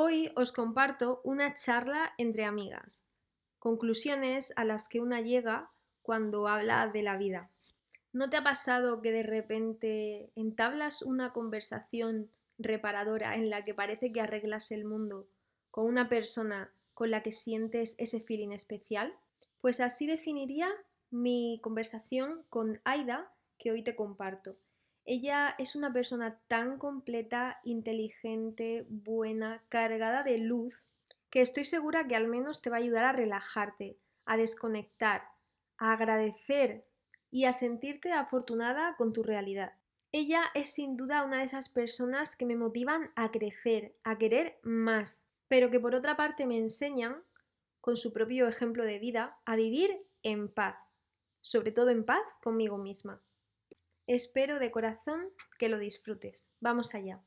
Hoy os comparto una charla entre amigas, conclusiones a las que una llega cuando habla de la vida. ¿No te ha pasado que de repente entablas una conversación reparadora en la que parece que arreglas el mundo con una persona con la que sientes ese feeling especial? Pues así definiría mi conversación con Aida que hoy te comparto. Ella es una persona tan completa, inteligente, buena, cargada de luz, que estoy segura que al menos te va a ayudar a relajarte, a desconectar, a agradecer y a sentirte afortunada con tu realidad. Ella es sin duda una de esas personas que me motivan a crecer, a querer más, pero que por otra parte me enseñan, con su propio ejemplo de vida, a vivir en paz, sobre todo en paz conmigo misma. Espero de corazón que lo disfrutes. Vamos allá.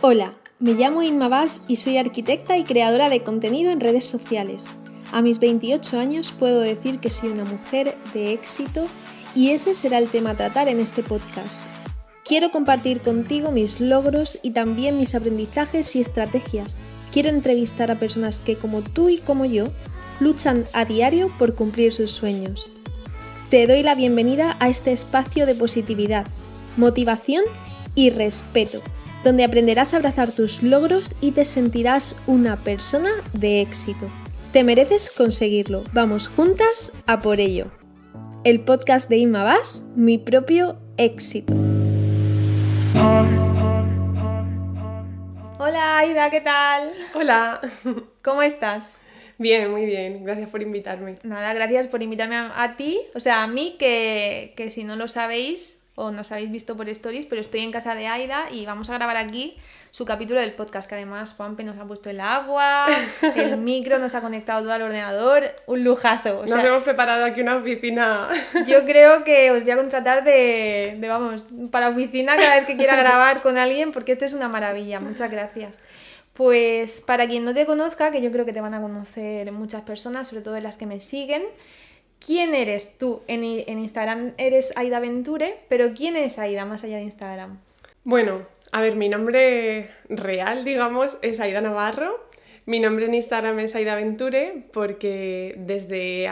Hola, me llamo Inma Vaz y soy arquitecta y creadora de contenido en redes sociales. A mis 28 años puedo decir que soy una mujer de éxito y ese será el tema a tratar en este podcast. Quiero compartir contigo mis logros y también mis aprendizajes y estrategias. Quiero entrevistar a personas que como tú y como yo luchan a diario por cumplir sus sueños. Te doy la bienvenida a este espacio de positividad, motivación y respeto, donde aprenderás a abrazar tus logros y te sentirás una persona de éxito. Te mereces conseguirlo. Vamos juntas a por ello. El podcast de Inma Vas, mi propio éxito. Hola Aida, ¿qué tal? Hola. ¿Cómo estás? Bien, muy bien. Gracias por invitarme. Nada, gracias por invitarme a, ti, o sea, a mí que, que si no lo sabéis o nos habéis visto por stories, pero estoy en casa de Aida y vamos a grabar aquí su capítulo del podcast, que además Juanpe nos ha puesto el agua, el micro, nos ha conectado todo al ordenador, un lujazo. nos hemos preparado aquí una oficina. Yo creo que os voy a contratar de, de, vamos, para oficina cada vez que quiera grabar con alguien, porque esto es una maravilla. Muchas gracias. Pues para quien no te conozca, que yo creo que te van a conocer muchas personas, sobre todo las que me siguen, ¿quién eres tú? En, en Instagram eres Aida Venture, pero ¿quién es Aida más allá de Instagram? Bueno, a ver, mi nombre real, digamos, es Aida Navarro. Mi nombre en Instagram es Aida Venture porque desde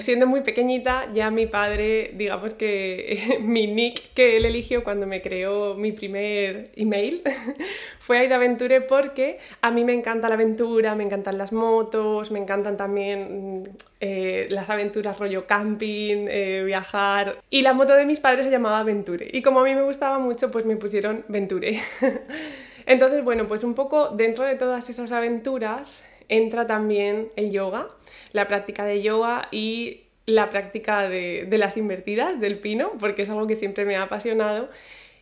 siendo muy pequeñita ya mi padre, digamos que mi nick que él eligió cuando me creó mi primer email fue Aida Venture porque a mí me encanta la aventura, me encantan las motos, me encantan también eh, las aventuras rollo camping, eh, viajar y la moto de mis padres se llamaba Venture y como a mí me gustaba mucho pues me pusieron Venture. Entonces, bueno, pues un poco dentro de todas esas aventuras entra también el yoga, la práctica de yoga y la práctica de, las invertidas, del pino, porque es algo que siempre me ha apasionado.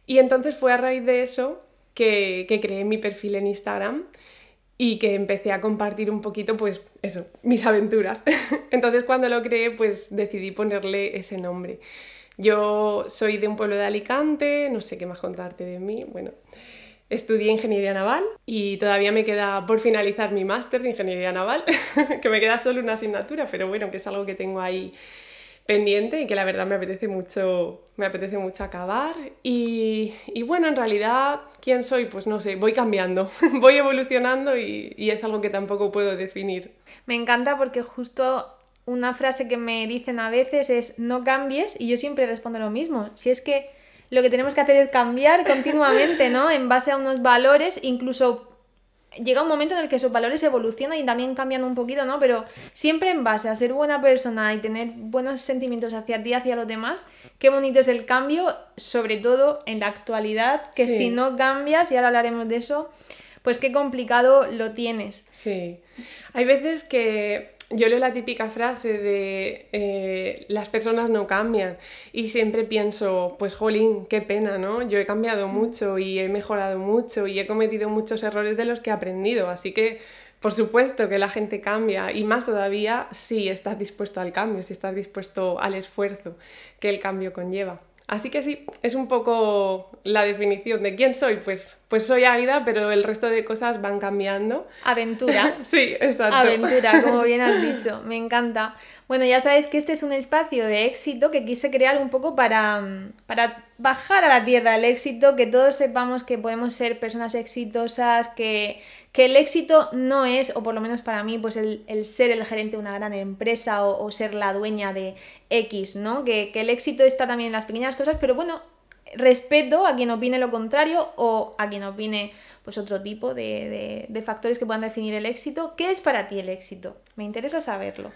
Y entonces fue a raíz de eso que, creé mi perfil en Instagram y que empecé a compartir un poquito, pues eso, mis aventuras. Entonces cuando lo creé, pues decidí ponerle ese nombre. Yo soy de un pueblo de Alicante, no sé qué más contarte de mí, bueno, Estudié ingeniería naval y todavía me queda por finalizar mi máster de ingeniería naval, que me queda solo una asignatura, pero bueno, que es algo que tengo ahí pendiente y que la verdad me apetece mucho, me apetece mucho acabar. Y, bueno, en realidad, ¿quién soy? Pues no sé, voy cambiando, voy evolucionando y, y es algo que tampoco puedo definir. Me encanta porque justo una frase que me dicen a veces es no cambies y yo siempre respondo lo mismo. Si es que lo que tenemos que hacer es cambiar continuamente, ¿no? En base a unos valores, incluso llega un momento en el que esos valores evolucionan y también cambian un poquito, ¿no? Pero siempre en base a ser buena persona y tener buenos sentimientos hacia ti, hacia los demás, qué bonito es el cambio, sobre todo en la actualidad, que si no cambias, y ahora hablaremos de eso, pues qué complicado lo tienes. Sí. Hay veces que yo leo la típica frase de eh, las personas no cambian y siempre pienso, pues jolín, qué pena, ¿no? Yo he cambiado mucho y he mejorado mucho y he cometido muchos errores de los que he aprendido, así que por supuesto que la gente cambia y más todavía si estás dispuesto al cambio, si estás dispuesto al esfuerzo que el cambio conlleva. Así que sí, es un poco la definición de quién soy. Pues, pues soy Aida, pero el resto de cosas van cambiando. Aventura. sí, exacto. Aventura, como bien has dicho. Me encanta. Bueno, ya sabéis que este es un espacio de éxito que quise crear un poco para, para bajar a la tierra el éxito, que todos sepamos que podemos ser personas exitosas, que, que el éxito no es, o por lo menos para mí, pues el, ser el gerente de una gran empresa o, ser la dueña de X, ¿no? Que, que el éxito está también en las pequeñas cosas, pero bueno, respeto a quien opine lo contrario o a quien opine pues otro tipo de, de, factores que puedan definir el éxito. ¿Qué es para ti el éxito? Me interesa saberlo.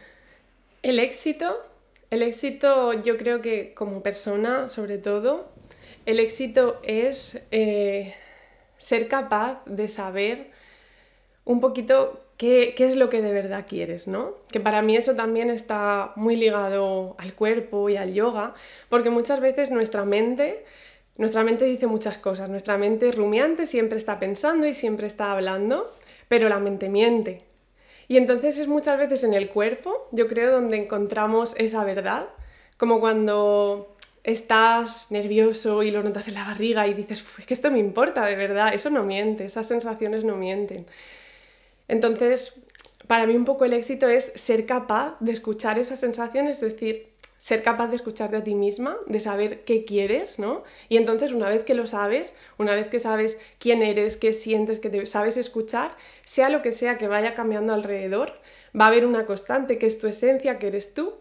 El éxito, el éxito yo creo que como persona sobre todo, el éxito es eh, ser capaz de saber un poquito qué, qué, es lo que de verdad quieres, ¿no? Que para mí eso también está muy ligado al cuerpo y al yoga, porque muchas veces nuestra mente nuestra mente dice muchas cosas, nuestra mente rumiante siempre está pensando y siempre está hablando, pero la mente miente. Y entonces es muchas veces en el cuerpo, yo creo, donde encontramos esa verdad, como cuando estás nervioso y lo notas en la barriga y dices, es que esto me importa de verdad, eso no miente, esas sensaciones no mienten. Entonces, para mí un poco el éxito es ser capaz de escuchar esas sensaciones, es decir, ser capaz de escucharte a ti misma, de saber qué quieres, ¿no? Y entonces una vez que lo sabes, una vez que sabes quién eres, qué sientes, que te sabes escuchar, sea lo que sea que vaya cambiando alrededor, va a haber una constante que es tu esencia, que eres tú,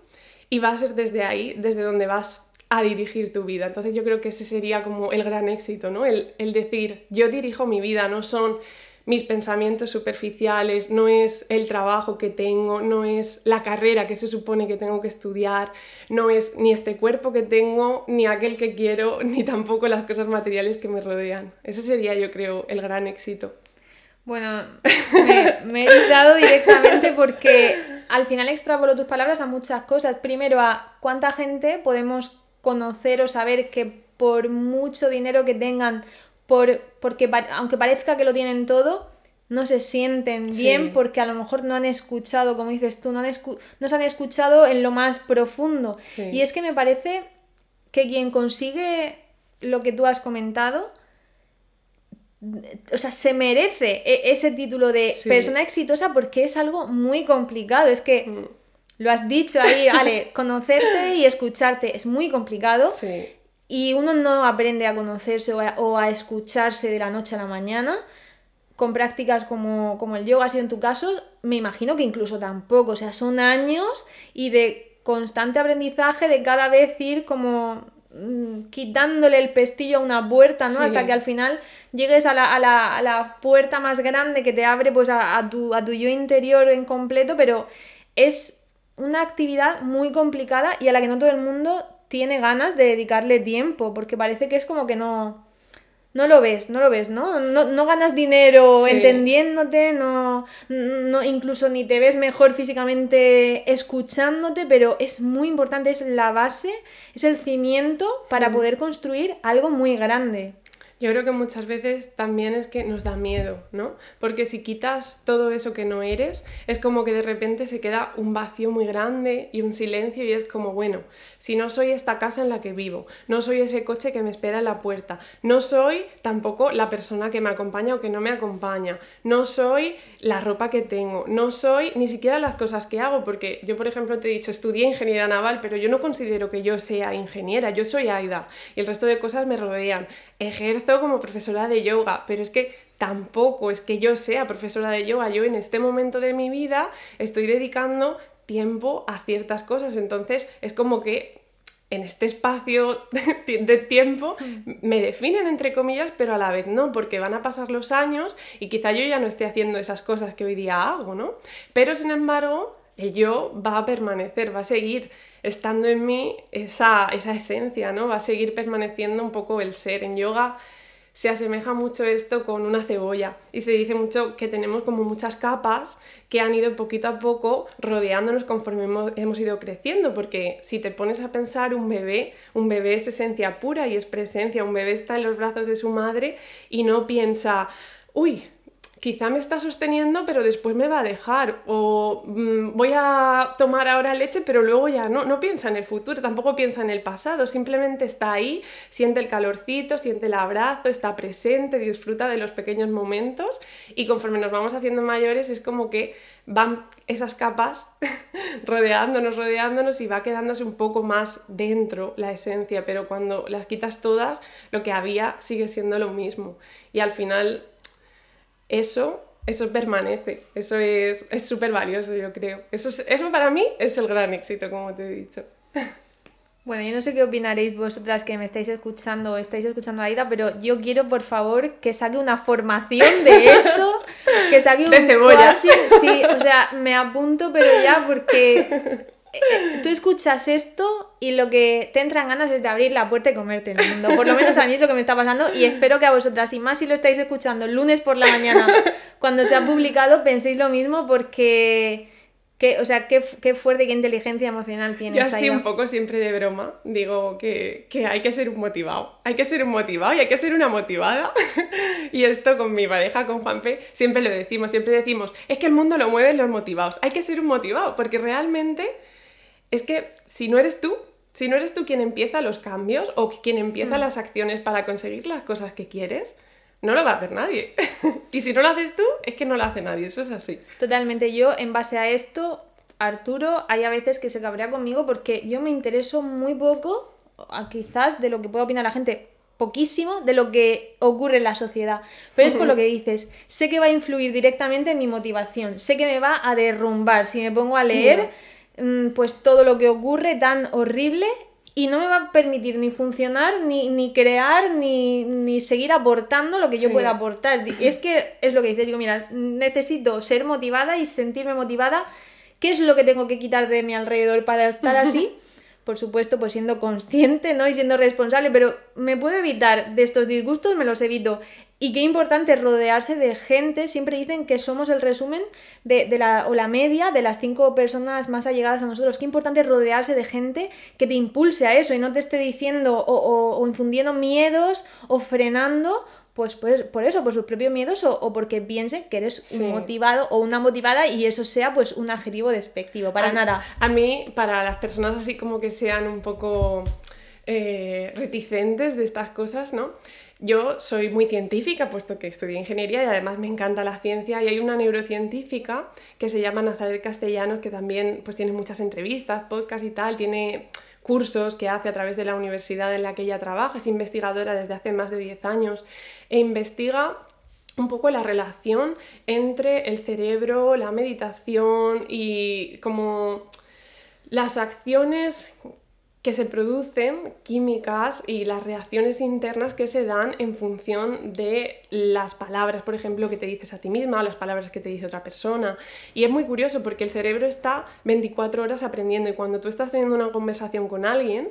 y va a ser desde ahí, desde donde vas a dirigir tu vida. Entonces yo creo que ese sería como el gran éxito, ¿no? El, el decir, yo dirijo mi vida, no son mis pensamientos superficiales, no es el trabajo que tengo, no es la carrera que se supone que tengo que estudiar, no es ni este cuerpo que tengo, ni aquel que quiero, ni tampoco las cosas materiales que me rodean. Ese sería, yo creo, el gran éxito. Bueno, me, he dado directamente porque al final extrapolo tus palabras a muchas cosas. Primero, a cuánta gente podemos conocer o saber que por mucho dinero que tengan por, porque aunque parezca que lo tienen todo, no se sienten bien porque a lo mejor no han escuchado, como dices tú, no, han no se han escuchado en lo más profundo. Y es que me parece que quien consigue lo que tú has comentado, o sea, se merece e, ese título de persona exitosa porque es algo muy complicado. Es que mm. lo has dicho ahí, Ale, conocerte y escucharte es muy complicado. Sí. Y uno no aprende a conocerse o a, escucharse de la noche a la mañana con prácticas como, como el yoga ha sido en tu caso, me imagino que incluso tampoco. O sea, son años y de constante aprendizaje, de cada vez ir como mm, quitándole el pestillo a una puerta, ¿no? Hasta que al final llegues a la, a, la, a la, puerta más grande que te abre pues a, a, tu, a tu yo interior en completo, pero es una actividad muy complicada y a la que no todo el mundo tiene ganas de dedicarle tiempo, porque parece que es como que no, no lo ves, no lo ves, ¿no? No, ganas dinero entendiéndote, no, no, incluso ni te ves mejor físicamente escuchándote, pero es muy importante, es la base, es el cimiento para mm. poder construir algo muy grande. Yo creo que muchas veces también es que nos da miedo, ¿no? Porque si quitas todo eso que no eres, es como que de repente se queda un vacío muy grande y un silencio y es como, bueno, si no soy esta casa en la que vivo, no soy ese coche que me espera en la puerta, no soy tampoco la persona que me acompaña o que no me acompaña, no soy la ropa que tengo, no soy ni siquiera las cosas que hago, porque yo, por ejemplo, te he dicho, estudié ingeniería naval, pero yo no considero que yo sea ingeniera, yo soy Aida y el resto de cosas me rodean. Ejerzo como profesora de yoga, pero es que tampoco es que yo sea profesora de yoga, yo en este momento de mi vida estoy dedicando tiempo a ciertas cosas. Entonces es como que en este espacio de tiempo me definen entre comillas, pero a la vez no, porque van a pasar los años y quizá yo ya no esté haciendo esas cosas que hoy día hago, ¿no? Pero sin embargo, el yo va a permanecer, va a seguir estando en mí esa, esa esencia, ¿no? Va a seguir permaneciendo un poco el ser. En yoga se asemeja mucho esto con una cebolla y se dice mucho que tenemos como muchas capas que han ido poquito a poco rodeándonos conforme hemos, ido creciendo, porque si te pones a pensar un bebé, un bebé es esencia pura y es presencia, un bebé está en los brazos de su madre y no piensa, uy, quizá me está sosteniendo, pero después me va a dejar. O mm, voy a tomar ahora leche, pero luego ya no, no piensa en el futuro, tampoco piensa en el pasado, simplemente está ahí, siente el calorcito, siente el abrazo, está presente, disfruta de los pequeños momentos y conforme nos vamos haciendo mayores es como que van esas capas rodeándonos, rodeándonos y va quedándose un poco más dentro la esencia, pero cuando las quitas todas, lo que había sigue siendo lo mismo. Y al final eso, eso permanece, eso es súper valioso, yo creo. Eso, eso para mí es el gran éxito, como te he dicho. Bueno, yo no sé qué opinaréis vosotras que me estáis escuchando o estáis escuchando a Aida, pero yo quiero, por favor, que saque una formación de esto, que saque un... De cebolla. sí, o sea, me apunto, pero ya porque tú escuchas esto y lo que te entran ganas es de abrir la puerta y comerte el mundo. Por lo menos a mí es lo que me está pasando y espero que a vosotras, y más si lo estáis escuchando el lunes por la mañana, cuando se ha publicado, penséis lo mismo porque... o sea, qué, qué fuerte, qué inteligencia emocional tienes. Yo así un poco siempre de broma digo que, que, hay que ser un motivado. Hay que ser un motivado y hay que ser una motivada. y esto con mi pareja, con Juanpe, siempre lo decimos, siempre decimos, es que el mundo lo mueven los motivados. Hay que ser un motivado porque realmente es que si no eres tú, si no eres tú quien empieza los cambios o quien empieza mm. las acciones para conseguir las cosas que quieres, no lo va a hacer nadie. y si no lo haces tú, es que no lo hace nadie, eso es así. Totalmente, yo en base a esto, Arturo, hay a veces que se cabrea conmigo porque yo me intereso muy poco, quizás de lo que pueda opinar la gente, poquísimo de lo que ocurre en la sociedad. Pero es por lo que dices, sé que va a influir directamente en mi motivación, sé que me va a derrumbar si me pongo a leer. Pues todo lo que ocurre tan horrible y no me va a permitir ni funcionar, ni, ni crear, ni, ni, seguir aportando lo que yo pueda aportar. Y es que es lo que dices, digo, mira, necesito ser motivada y sentirme motivada. ¿Qué es lo que tengo que quitar de mi alrededor para estar así? por supuesto, pues siendo consciente, ¿no? Y siendo responsable, pero me puedo evitar de estos disgustos, me los evito. Y qué importante rodearse de gente, siempre dicen que somos el resumen de, la, o la media de las cinco personas más allegadas a nosotros. Qué importante rodearse de gente que te impulse a eso y no te esté diciendo o, infundiendo miedos o frenando pues, pues, por eso, por sus propios miedos o, porque piensen que eres un motivado o una motivada y eso sea pues un adjetivo despectivo, para nada. A mí, para las personas así como que sean un poco eh, reticentes de estas cosas, ¿no? Yo soy muy científica, puesto que estudié ingeniería y además me encanta la ciencia y hay una neurocientífica que se llama Nazaret Castellanos que también pues tiene muchas entrevistas, podcasts y tal, tiene cursos que hace a través de la universidad en la que ella trabaja, es investigadora desde hace más de 10 años e investiga un poco la relación entre el cerebro, la meditación y como las acciones que se producen químicas y las reacciones internas que se dan en función de las palabras, por ejemplo, que te dices a ti misma o las palabras que te dice otra persona. Y es muy curioso porque el cerebro está 24 horas aprendiendo y cuando tú estás teniendo una conversación con alguien,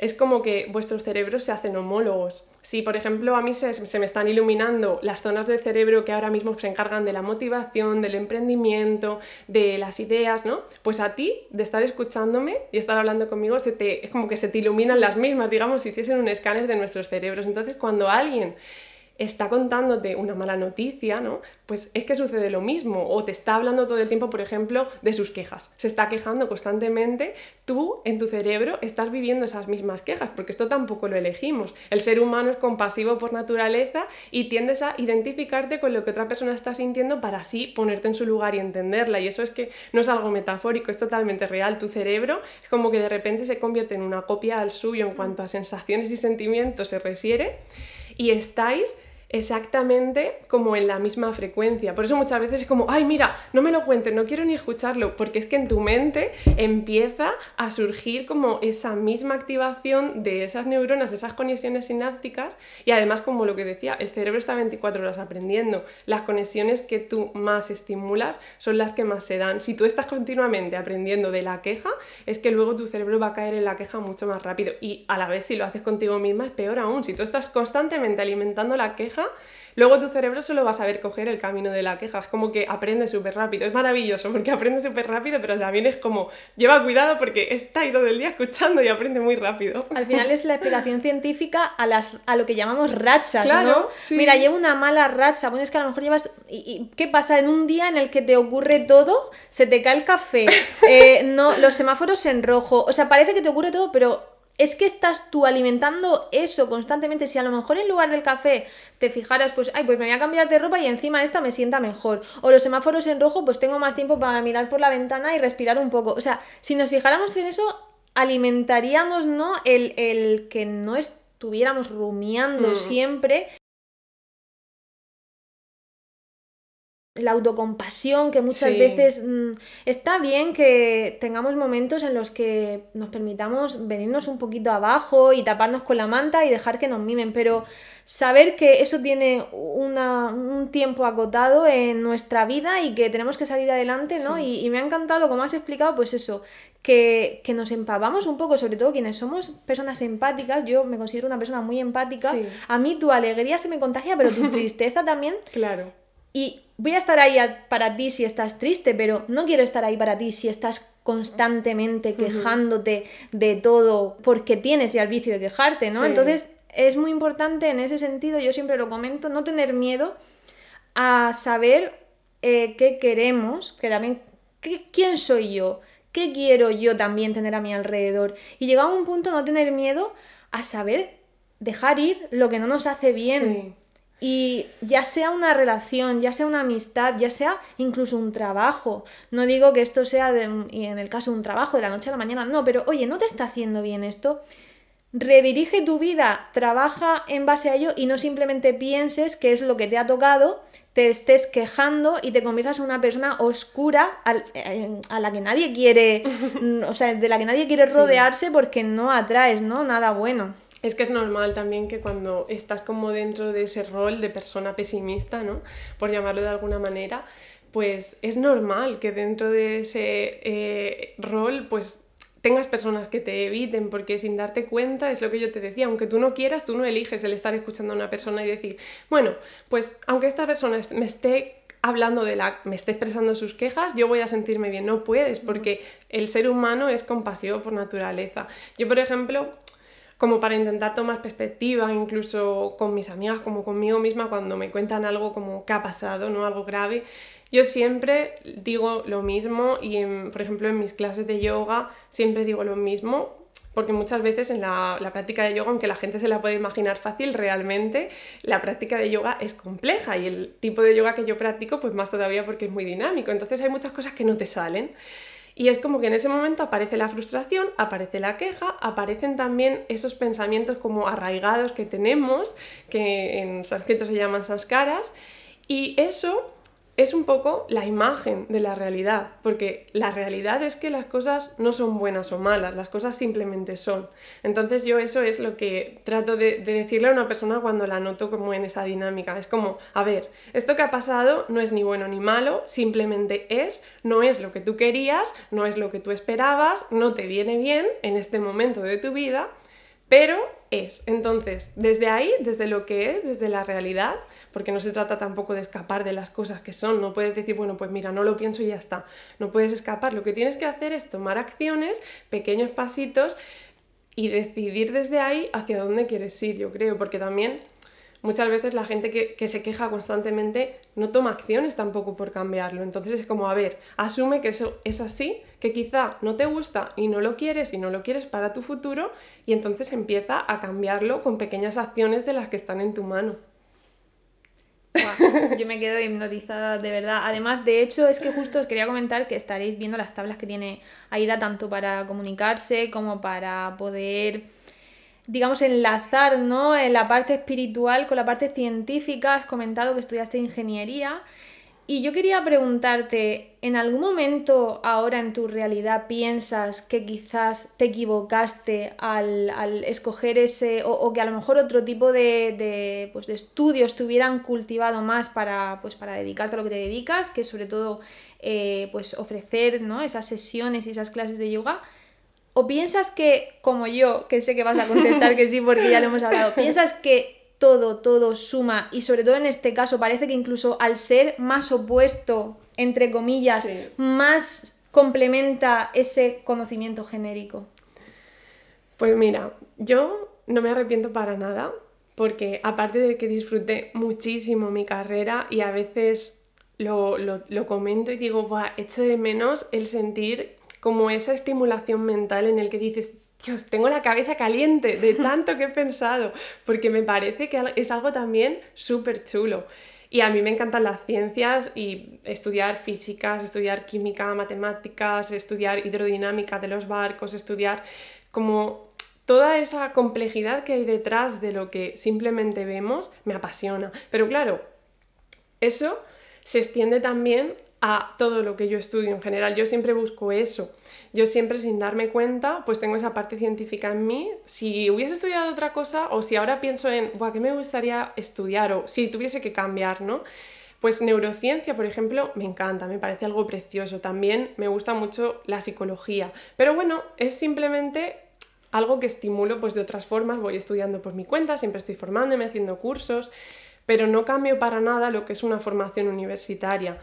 es como que vuestros cerebros se hacen homólogos. Si, por ejemplo, a mí se, me están iluminando las zonas del cerebro que ahora mismo se encargan de la motivación, del emprendimiento, de las ideas, ¿no? Pues a ti, de estar escuchándome y estar hablando conmigo, se te, es como que se te iluminan las mismas, digamos, si hiciesen un escáner de nuestros cerebros. Entonces, cuando alguien está contándote una mala noticia, ¿no? Pues es que sucede lo mismo. O te está hablando todo el tiempo, por ejemplo, de sus quejas. Se está quejando constantemente. Tú, en tu cerebro, estás viviendo esas mismas quejas, porque esto tampoco lo elegimos. El ser humano es compasivo por naturaleza y tiendes a identificarte con lo que otra persona está sintiendo para así ponerte en su lugar y entenderla. Y eso es que no es algo metafórico, es totalmente real. Tu cerebro es como que de repente se convierte en una copia al suyo en cuanto a sensaciones y sentimientos se refiere. Y estáis exactamente como en la misma frecuencia. Por eso muchas veces es como, ay, mira, no me lo cuentes, no quiero ni escucharlo, porque es que en tu mente empieza a surgir como esa misma activación de esas neuronas, esas conexiones sinápticas, y además, como lo que decía, el cerebro está 24 horas aprendiendo. Las conexiones que tú más estimulas son las que más se dan. Si tú estás continuamente aprendiendo de la queja, es que luego tu cerebro va a caer en la queja mucho más rápido. Y a la vez, si lo haces contigo misma, es peor aún. Si tú estás constantemente alimentando la queja, luego tu cerebro solo va a saber coger el camino de la queja. Es como que aprende súper rápido. Es maravilloso porque aprende súper rápido, pero también es como, lleva cuidado porque está ahí todo el día escuchando y aprende muy rápido. Al final es la explicación científica a, las, a lo que llamamos rachas, ¿no? Mira, llevo una mala racha. Bueno, es que a lo mejor llevas... ¿Y, qué pasa? En un día en el que te ocurre todo, se te cae el café, eh, no, los semáforos en rojo. O sea, parece que te ocurre todo, pero es que estás tú alimentando eso constantemente. Si a lo mejor en lugar del café te fijaras, pues, ay, pues me voy a cambiar de ropa y encima esta me sienta mejor. O los semáforos en rojo, pues tengo más tiempo para mirar por la ventana y respirar un poco. O sea, si nos fijáramos en eso, alimentaríamos, ¿no? El, el que no estuviéramos rumiando mm. siempre la autocompasión, que muchas veces mm, está bien que tengamos momentos en los que nos permitamos venirnos un poquito abajo y taparnos con la manta y dejar que nos mimen, pero saber que eso tiene un tiempo acotado en nuestra vida y que tenemos que salir adelante, ¿no? Y, me ha encantado, como has explicado, pues eso, que, nos empavamos un poco, sobre todo quienes somos personas empáticas, yo me considero una persona muy empática, a mí tu alegría se me contagia, pero tu tristeza también. Claro. Y voy a estar ahí para ti si estás triste, pero no quiero estar ahí para ti si estás constantemente quejándote de todo porque tienes ya el vicio de quejarte, ¿no? Entonces es muy importante en ese sentido, yo siempre lo comento, no tener miedo a saber eh, qué queremos, que también, quién soy yo, qué quiero yo también tener a mi alrededor. Y llegado a un punto no tener miedo a saber dejar ir lo que no nos hace bien. Y ya sea una relación, ya sea una amistad, ya sea incluso un trabajo. No digo que esto sea, y en el caso de un trabajo, de la noche a la mañana, no, pero oye, ¿no te está haciendo bien esto? Redirige tu vida, trabaja en base a ello y no simplemente pienses que es lo que te ha tocado, te estés quejando y te conviertas en una persona oscura a la que nadie quiere, o sea, de la que nadie quiere rodearse porque no atraes, ¿no? Nada bueno. Es que es normal también que cuando estás como dentro de ese rol de persona pesimista, ¿no? Por llamarlo de alguna manera, pues es normal que dentro de ese eh, rol, pues tengas personas que te eviten, porque sin darte cuenta es lo que yo te decía, aunque tú no quieras, tú no eliges el estar escuchando a una persona y decir, bueno, pues aunque esta persona me esté hablando de la, me esté expresando sus quejas, yo voy a sentirme bien. No puedes, porque el ser humano es compasivo por naturaleza. Yo, por ejemplo, como para intentar tomar perspectiva, incluso con mis amigas, como conmigo misma, cuando me cuentan algo como que ha pasado, no algo grave. Yo siempre digo lo mismo y, por ejemplo, en mis clases de yoga siempre digo lo mismo, porque muchas veces en la, la, práctica de yoga, aunque la gente se la puede imaginar fácil, realmente la práctica de yoga es compleja y el tipo de yoga que yo practico, pues más todavía porque es muy dinámico. Entonces hay muchas cosas que no te salen. Y es como que en ese momento aparece la frustración, aparece la queja, aparecen también esos pensamientos como arraigados que tenemos, que en sánscrito se llaman sanskaras, y eso es un poco la imagen de la realidad, porque la realidad es que las cosas no son buenas o malas, las cosas simplemente son. Entonces yo eso es lo que trato de, decirle a una persona cuando la noto como en esa dinámica. Es como, a ver, esto que ha pasado no es ni bueno ni malo, simplemente es, no es lo que tú querías, no es lo que tú esperabas, no te viene bien en este momento de tu vida, pero es. Entonces, desde ahí, desde lo que es, desde la realidad, porque no se trata tampoco de escapar de las cosas que son, no puedes decir, bueno, pues mira, no lo pienso y ya está, no puedes escapar, lo que tienes que hacer es tomar acciones, pequeños pasitos y decidir desde ahí hacia dónde quieres ir, yo creo, porque también muchas veces la gente que, se queja constantemente no toma acciones tampoco por cambiarlo. Entonces es como, a ver, asume que eso es así, que quizá no te gusta y no lo quieres y no lo quieres para tu futuro y entonces empieza a cambiarlo con pequeñas acciones de las que están en tu mano. yo me quedo hipnotizada, de verdad. Además, de hecho, es que justo os quería comentar que estaréis viendo las tablas que tiene Aida tanto para comunicarse como para poder digamos, enlazar ¿no? en la parte espiritual con la parte científica. Has comentado que estudiaste ingeniería. Y yo quería preguntarte, ¿en algún momento ahora en tu realidad piensas que quizás te equivocaste al, escoger ese, o, que a lo mejor otro tipo de, pues de estudios te hubieran cultivado más para, pues para dedicarte a lo que te dedicas, que sobre todo eh, pues ofrecer ¿no? esas sesiones y esas clases de yoga? ¿O piensas que, como yo, que sé que vas a contestar que sí porque ya lo hemos hablado, piensas que todo, todo suma y sobre todo en este caso parece que incluso al ser más opuesto, entre comillas, más complementa ese conocimiento genérico? Pues mira, yo no me arrepiento para nada porque aparte de que disfruté muchísimo mi carrera y a veces lo, comento y digo, Buah, echo de menos el sentir como esa estimulación mental en el que dices, Dios, tengo la cabeza caliente de tanto que he pensado, porque me parece que es algo también súper chulo. Y a mí me encantan las ciencias y estudiar físicas, estudiar química, matemáticas, estudiar hidrodinámica de los barcos, estudiar como toda esa complejidad que hay detrás de lo que simplemente vemos, me apasiona. Pero claro, eso se extiende también a todo lo que yo estudio en general. Yo siempre busco eso. Yo siempre sin darme cuenta, pues tengo esa parte científica en mí. Si hubiese estudiado otra cosa o si ahora pienso en, Buah, ¿qué me gustaría estudiar? O si tuviese que cambiar, ¿no? Pues neurociencia, por ejemplo, me encanta, me parece algo precioso. También me gusta mucho la psicología. Pero bueno, es simplemente algo que estimulo pues de otras formas. Voy estudiando por mi cuenta, siempre estoy formándome, haciendo cursos, pero no cambio para nada lo que es una formación universitaria.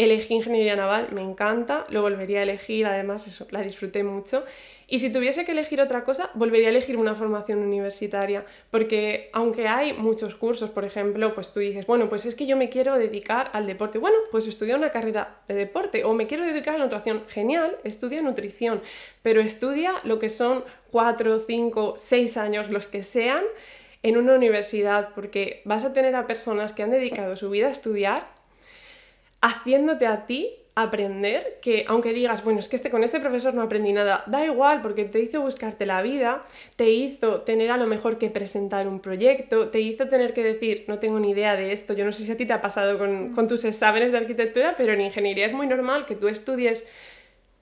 Elegí ingeniería naval, me encanta, lo volvería a elegir, además eso, la disfruté mucho. Y si tuviese que elegir otra cosa, volvería a elegir una formación universitaria, porque aunque hay muchos cursos, por ejemplo, pues tú dices, bueno, pues es que yo me quiero dedicar al deporte. Bueno, pues estudia una carrera de deporte, o me quiero dedicar a la nutrición. Genial, estudia nutrición, pero estudia lo que son cuatro, cinco, seis años, los que sean, en una universidad, porque vas a tener a personas que han dedicado su vida a estudiar haciéndote a ti aprender que aunque digas, bueno, es que este, con este profesor no aprendí nada, da igual porque te hizo buscarte la vida, te hizo tener a lo mejor que presentar un proyecto, te hizo tener que decir, no tengo ni idea de esto, yo no sé si a ti te ha pasado con, con tus exámenes de arquitectura, pero en ingeniería es muy normal que tú estudies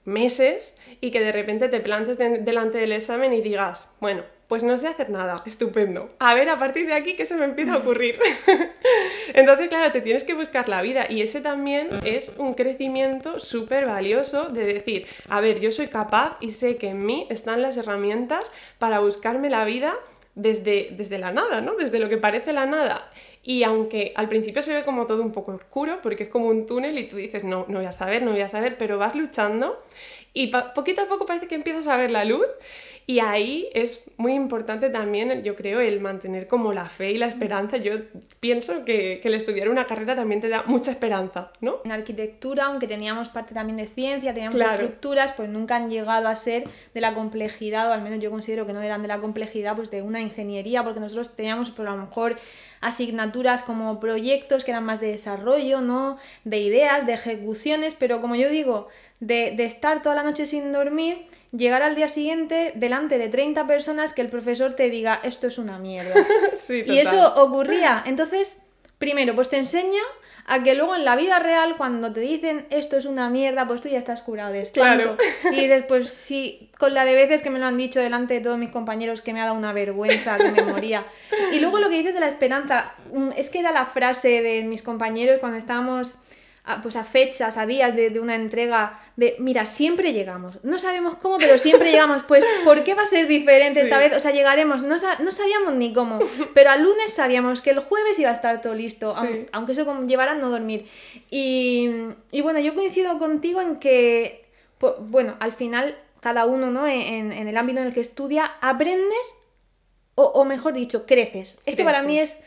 meses y que de repente te plantes delante del examen y digas, bueno, pues no sé hacer nada, estupendo. A ver, a partir de aquí, ¿qué se me empieza a ocurrir? Entonces, claro, te tienes que buscar la vida y ese también es un crecimiento súper valioso de decir, a ver, yo soy capaz y sé que en mí están las herramientas para buscarme la vida desde, desde la nada, ¿no? Desde lo que parece la nada. Y aunque al principio se ve como todo un poco oscuro, porque es como un túnel y tú dices, no, no voy a saber, no voy a saber, pero vas luchando y poquito a poco parece que empiezas a ver la luz y ahí es muy importante también, yo creo, el mantener como la fe y la esperanza. Yo pienso que, el estudiar una carrera también te da mucha esperanza, ¿no? En arquitectura, aunque teníamos parte también de ciencia, teníamos estructuras, pues nunca han llegado a ser de la complejidad, o al menos yo considero que no eran de la complejidad pues de una ingeniería, porque nosotros teníamos, por pues, a lo mejor, asignaturas como proyectos que eran más de desarrollo, ¿no? De ideas, de ejecuciones, pero como yo digo, de, de estar toda la noche sin dormir llegar al día siguiente delante de 30 personas que el profesor te diga esto es una mierda. y eso ocurría. Entonces, primero, pues te enseña a que luego en la vida real, cuando te dicen esto es una mierda, pues tú ya estás curado de espanto. Y después, sí, con la de veces que me lo han dicho delante de todos mis compañeros, que me ha dado una vergüenza, que me moría. Y luego lo que dices de la esperanza, mm, es que era la frase de mis compañeros cuando estábamos a, pues a fechas, a días de, una entrega, de mira, siempre llegamos. No sabemos cómo, pero siempre llegamos. Pues, ¿por qué va a ser diferente esta vez? O sea, llegaremos, no, no, sabíamos ni cómo, pero al lunes sabíamos que el jueves iba a estar todo listo, aunque eso llevara a no dormir. Y, y, bueno, yo coincido contigo en que, bueno, al final cada uno, ¿no? En, en, el ámbito en el que estudia, aprendes, o, o mejor dicho, creces. Es que para mí es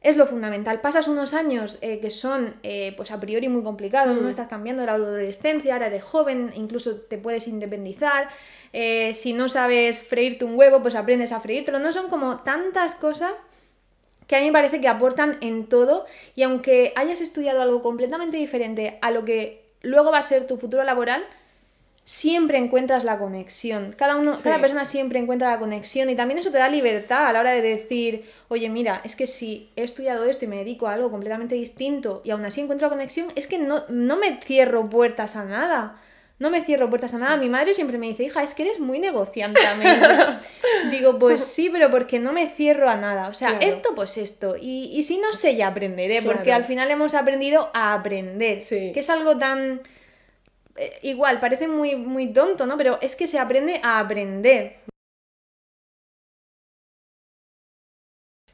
es lo fundamental. Pasas unos años eh, que son eh, pues a priori muy complicados, no mm. estás cambiando la adolescencia, ahora eres joven, incluso te puedes independizar. Eh, si no sabes freírte un huevo, pues aprendes a freírtelo. No son como tantas cosas que a mí me parece que aportan en todo y aunque hayas estudiado algo completamente diferente a lo que luego va a ser tu futuro laboral, siempre encuentras la conexión. Cada, uno, cada persona siempre encuentra la conexión y también eso te da libertad a la hora de decir, oye, mira, es que si he estudiado esto y me dedico a algo completamente distinto y aún así encuentro la conexión, es que no, no me cierro puertas a nada. No me cierro puertas a nada. Mi madre siempre me dice, hija, es que eres muy negociante. Digo, pues sí, pero porque no me cierro a nada. O sea, esto, pues esto. Y, si no sé, ya aprenderé, porque al final hemos aprendido a aprender, que es algo tan eh, igual, parece muy, muy tonto, ¿no? Pero es que se aprende a aprender.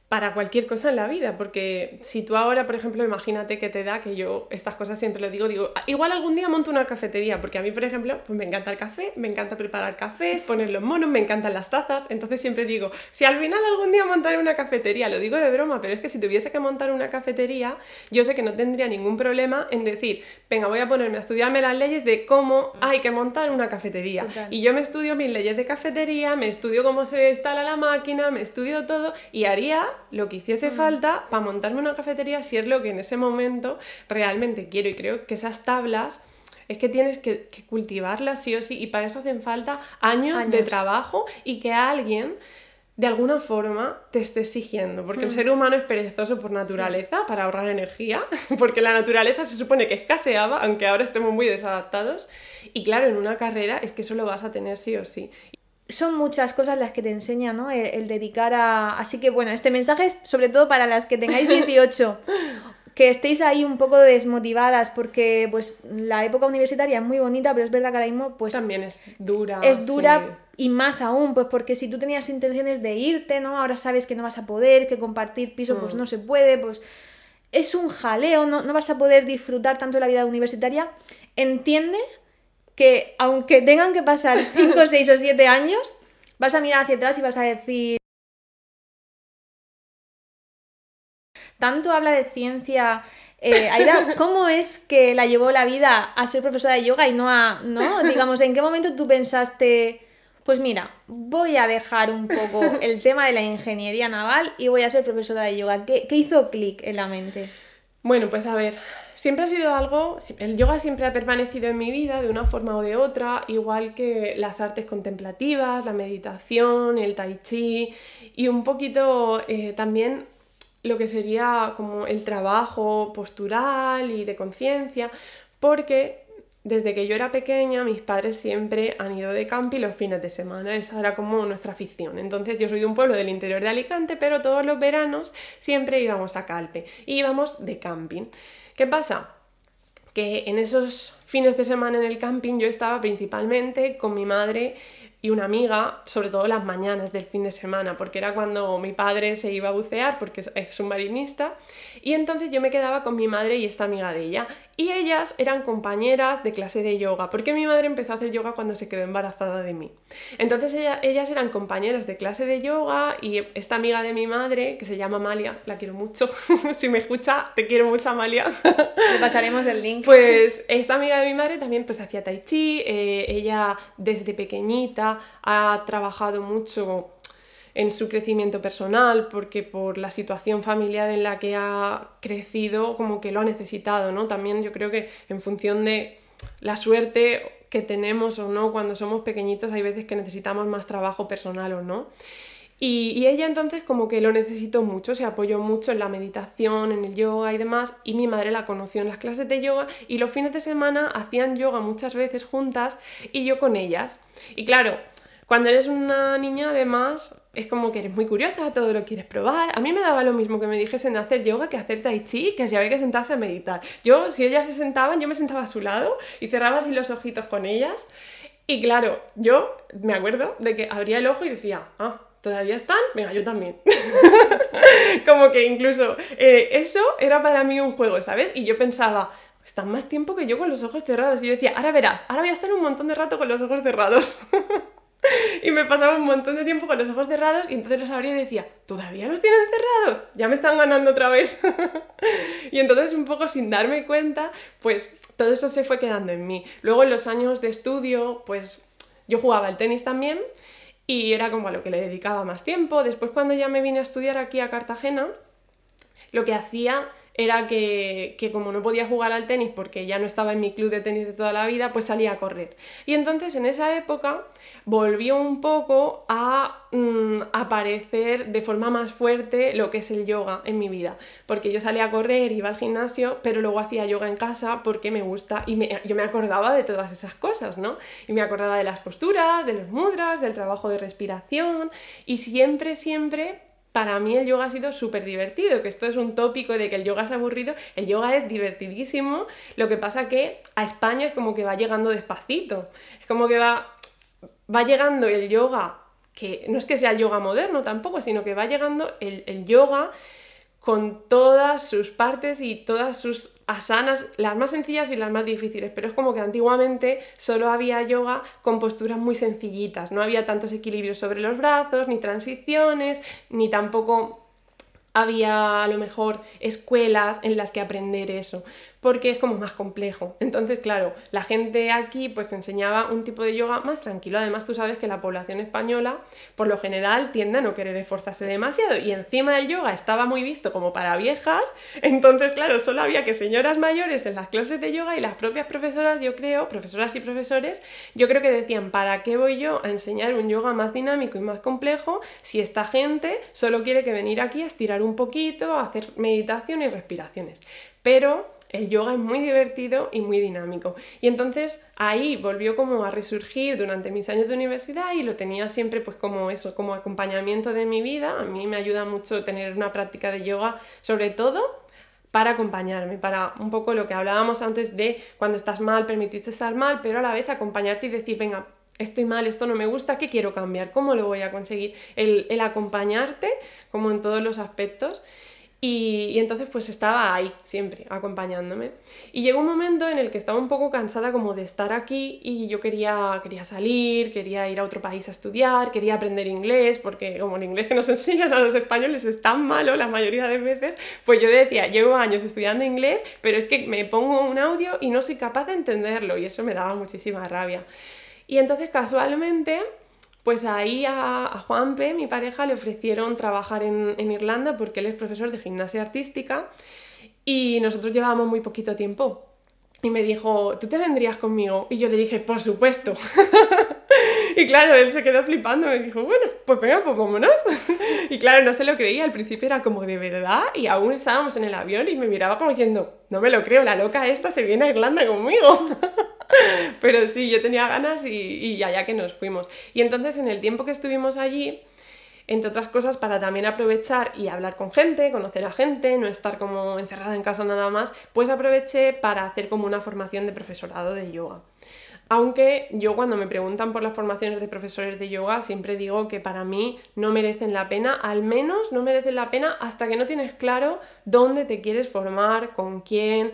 Para cualquier cosa en la vida, porque si tú ahora, por ejemplo, imagínate que te da, que yo estas cosas siempre lo digo, digo, "Ah, igual algún día monto una cafetería, porque a mí, por ejemplo, pues me encanta el café, me encanta preparar café, poner los monos, me encantan las tazas, entonces siempre digo, si al final algún día montaré una cafetería, lo digo de broma, pero es que si tuviese que montar una cafetería, yo sé que no tendría ningún problema en decir, venga, voy a ponerme a estudiarme las leyes de cómo hay que montar una cafetería. Total. Y yo me estudio mis leyes de cafetería, me estudio cómo se instala la máquina, me estudio todo y haría lo que hiciese falta para montarme una cafetería si es lo que en ese momento realmente quiero. Y creo que esas tablas es que tienes que, que cultivarlas sí o sí y para eso hacen falta años, de Años. trabajo y que alguien de alguna forma te esté exigiendo, porque el ser humano es perezoso por naturaleza para ahorrar energía, porque la naturaleza se supone que escaseaba, aunque ahora estemos muy desadaptados, y claro, en una carrera es que eso lo vas a tener sí o sí. Son muchas cosas las que te enseña, ¿no? El, el dedicar a... Así que bueno, este mensaje es sobre todo para las que tengáis 18, que estéis ahí un poco desmotivadas porque pues la época universitaria es muy bonita, pero es verdad que ahora mismo pues También es dura. es dura sí. y más aún, pues porque si tú tenías intenciones de irte, ¿no? Ahora sabes que no vas a poder, que compartir piso pues Mm. no se puede, pues es un jaleo, no, no vas a poder disfrutar tanto de la vida universitaria. Entiende que aunque tengan que pasar 5, 6 o 7 años, vas a mirar hacia atrás y vas a decir... Tanto habla de ciencia... Eh, Aida, ¿cómo es que la llevó la vida a ser profesora de yoga y no a... ¿no? Digamos, ¿en qué momento tú pensaste... Pues mira, voy a dejar un poco el tema de la ingeniería naval y voy a ser profesora de yoga. ¿Qué, qué hizo clic en la mente? Bueno, pues a ver, siempre ha sido algo, el yoga siempre ha permanecido en mi vida de una forma o de otra, igual que las artes contemplativas, la meditación, el tai chi y un poquito eh, también lo que sería como el trabajo postural y de conciencia, porque desde que yo era pequeña mis padres siempre han ido de camping los fines de semana, esa era como nuestra afición. Entonces yo soy de un pueblo del interior de Alicante, pero todos los veranos siempre íbamos a Calpe y íbamos de camping. ¿Qué pasa? Que en esos fines de semana en el camping yo estaba principalmente con mi madre y una amiga, sobre todo las mañanas del fin de semana, porque era cuando mi padre se iba a bucear, porque es- submarinista, y entonces yo me quedaba con mi madre y esta amiga de ella. Y ellas eran compañeras de clase de yoga, porque mi madre empezó a hacer yoga cuando se quedó embarazada de mí. Entonces ella- ellas eran compañeras de clase de yoga y esta amiga de mi madre, que se llama Amalia, la quiero mucho, si me escucha, te quiero mucho Amalia. Le pasaremos el link. Pues esta amiga de mi madre también pues hacía tai chi, eh, ella desde pequeñita ha trabajado mucho en su crecimiento personal porque por la situación familiar en la que ha crecido como que lo ha necesitado, ¿no? También yo creo que en función de la suerte que tenemos o no cuando somos pequeñitos hay veces que necesitamos más trabajo personal o no. Y, y ella entonces como que lo necesitó mucho, se apoyó mucho en la meditación, en el yoga y demás, y mi madre la conoció en las clases de yoga y los fines de semana hacían yoga muchas veces juntas y yo con ellas. Y claro, cuando eres una niña además es como que eres muy curiosa, todo lo quieres probar. A mí me daba lo mismo que me dijesen hacer yoga que hacer tai chi, que si había que sentarse a meditar. Yo, si ellas se sentaban, yo me sentaba a su lado y cerraba así los ojitos con ellas. Y claro, yo me acuerdo de que abría el ojo y decía, ah, ¿todavía están? Venga, yo también. Como que incluso eh, eso era para mí un juego, ¿sabes? Y yo pensaba, están más tiempo que yo con los ojos cerrados. Y yo decía, ahora verás, ahora voy a estar un montón de rato con los ojos cerrados. y me pasaba un montón de tiempo con los ojos cerrados y entonces los abría y decía, ¿todavía los tienen cerrados? Ya me están ganando otra vez. y entonces un poco sin darme cuenta, pues todo eso se fue quedando en mí. Luego en los años de estudio, pues yo jugaba al tenis también y era como a lo que le dedicaba más tiempo. Después cuando ya me vine a estudiar aquí a Cartagena, lo que hacía era que, que, como no podía jugar al tenis porque ya no estaba en mi club de tenis de toda la vida, pues salía a correr. Y entonces en esa época volvió un poco a mm, aparecer de forma más fuerte lo que es el yoga en mi vida. Porque yo salía a correr, iba al gimnasio, pero luego hacía yoga en casa porque me gusta y me, yo me acordaba de todas esas cosas, ¿no? Y me acordaba de las posturas, de los mudras, del trabajo de respiración y siempre, siempre para mí el yoga ha sido súper divertido, que esto es un tópico de que el yoga es aburrido, el yoga es divertidísimo, lo que pasa que a España es como que va llegando despacito, es como que va, va llegando el yoga que no es que sea el yoga moderno tampoco, sino que va llegando el, el yoga con todas sus partes y todas sus asanas, las más sencillas y las más difíciles, pero es como que antiguamente solo había yoga con posturas muy sencillitas, no había tantos equilibrios sobre los brazos, ni transiciones, ni tampoco había a lo mejor escuelas en las que aprender eso porque es como más complejo. Entonces, claro, la gente aquí pues enseñaba un tipo de yoga más tranquilo. Además, tú sabes que la población española, por lo general, tiende a no querer esforzarse demasiado. Y encima el yoga estaba muy visto como para viejas. Entonces, claro, solo había que señoras mayores en las clases de yoga y las propias profesoras, yo creo, profesoras y profesores, yo creo que decían, ¿para qué voy yo a enseñar un yoga más dinámico y más complejo si esta gente solo quiere que venir aquí a estirar un poquito, a hacer meditación y respiraciones? Pero el yoga es muy divertido y muy dinámico. Y entonces ahí volvió como a resurgir durante mis años de universidad y lo tenía siempre pues como eso, como acompañamiento de mi vida. A mí me ayuda mucho tener una práctica de yoga, sobre todo para acompañarme, para un poco lo que hablábamos antes de cuando estás mal, permitirte estar mal, pero a la vez acompañarte y decir, venga, estoy mal, esto no me gusta, ¿qué quiero cambiar? ¿Cómo lo voy a conseguir? El, el acompañarte, como en todos los aspectos. Y, entonces pues estaba ahí, siempre, acompañándome. Y llegó un momento en el que estaba un poco cansada como de estar aquí y yo quería, quería salir, quería ir a otro país a estudiar, quería aprender inglés, porque como el inglés que nos enseñan a los españoles es tan malo la mayoría de veces, pues yo decía, llevo años estudiando inglés, pero es que me pongo un audio y no soy capaz de entenderlo y eso me daba muchísima rabia. Y entonces casualmente pues ahí a, Juanpe, mi pareja, le ofrecieron trabajar en, Irlanda porque él es profesor de gimnasia artística y nosotros llevábamos muy poquito tiempo. Y me dijo, ¿tú te vendrías conmigo? Y yo le dije, por supuesto. y claro, él se quedó flipando, me dijo, bueno, pues venga, pues vámonos. y claro, no se lo creía, al principio era como de verdad, y aún estábamos en el avión y me miraba como diciendo, no me lo creo, la loca esta se viene a Irlanda conmigo. Pero sí, yo tenía ganas y, y ya, que nos fuimos. Y entonces en el tiempo que estuvimos allí, entre otras cosas para también aprovechar y hablar con gente, conocer a gente, no estar como encerrada en casa nada más, pues aproveché para hacer como una formación de profesorado de yoga. Aunque yo cuando me preguntan por las formaciones de profesores de yoga siempre digo que para mí no merecen la pena, al menos no merecen la pena hasta que no tienes claro dónde te quieres formar, con quién,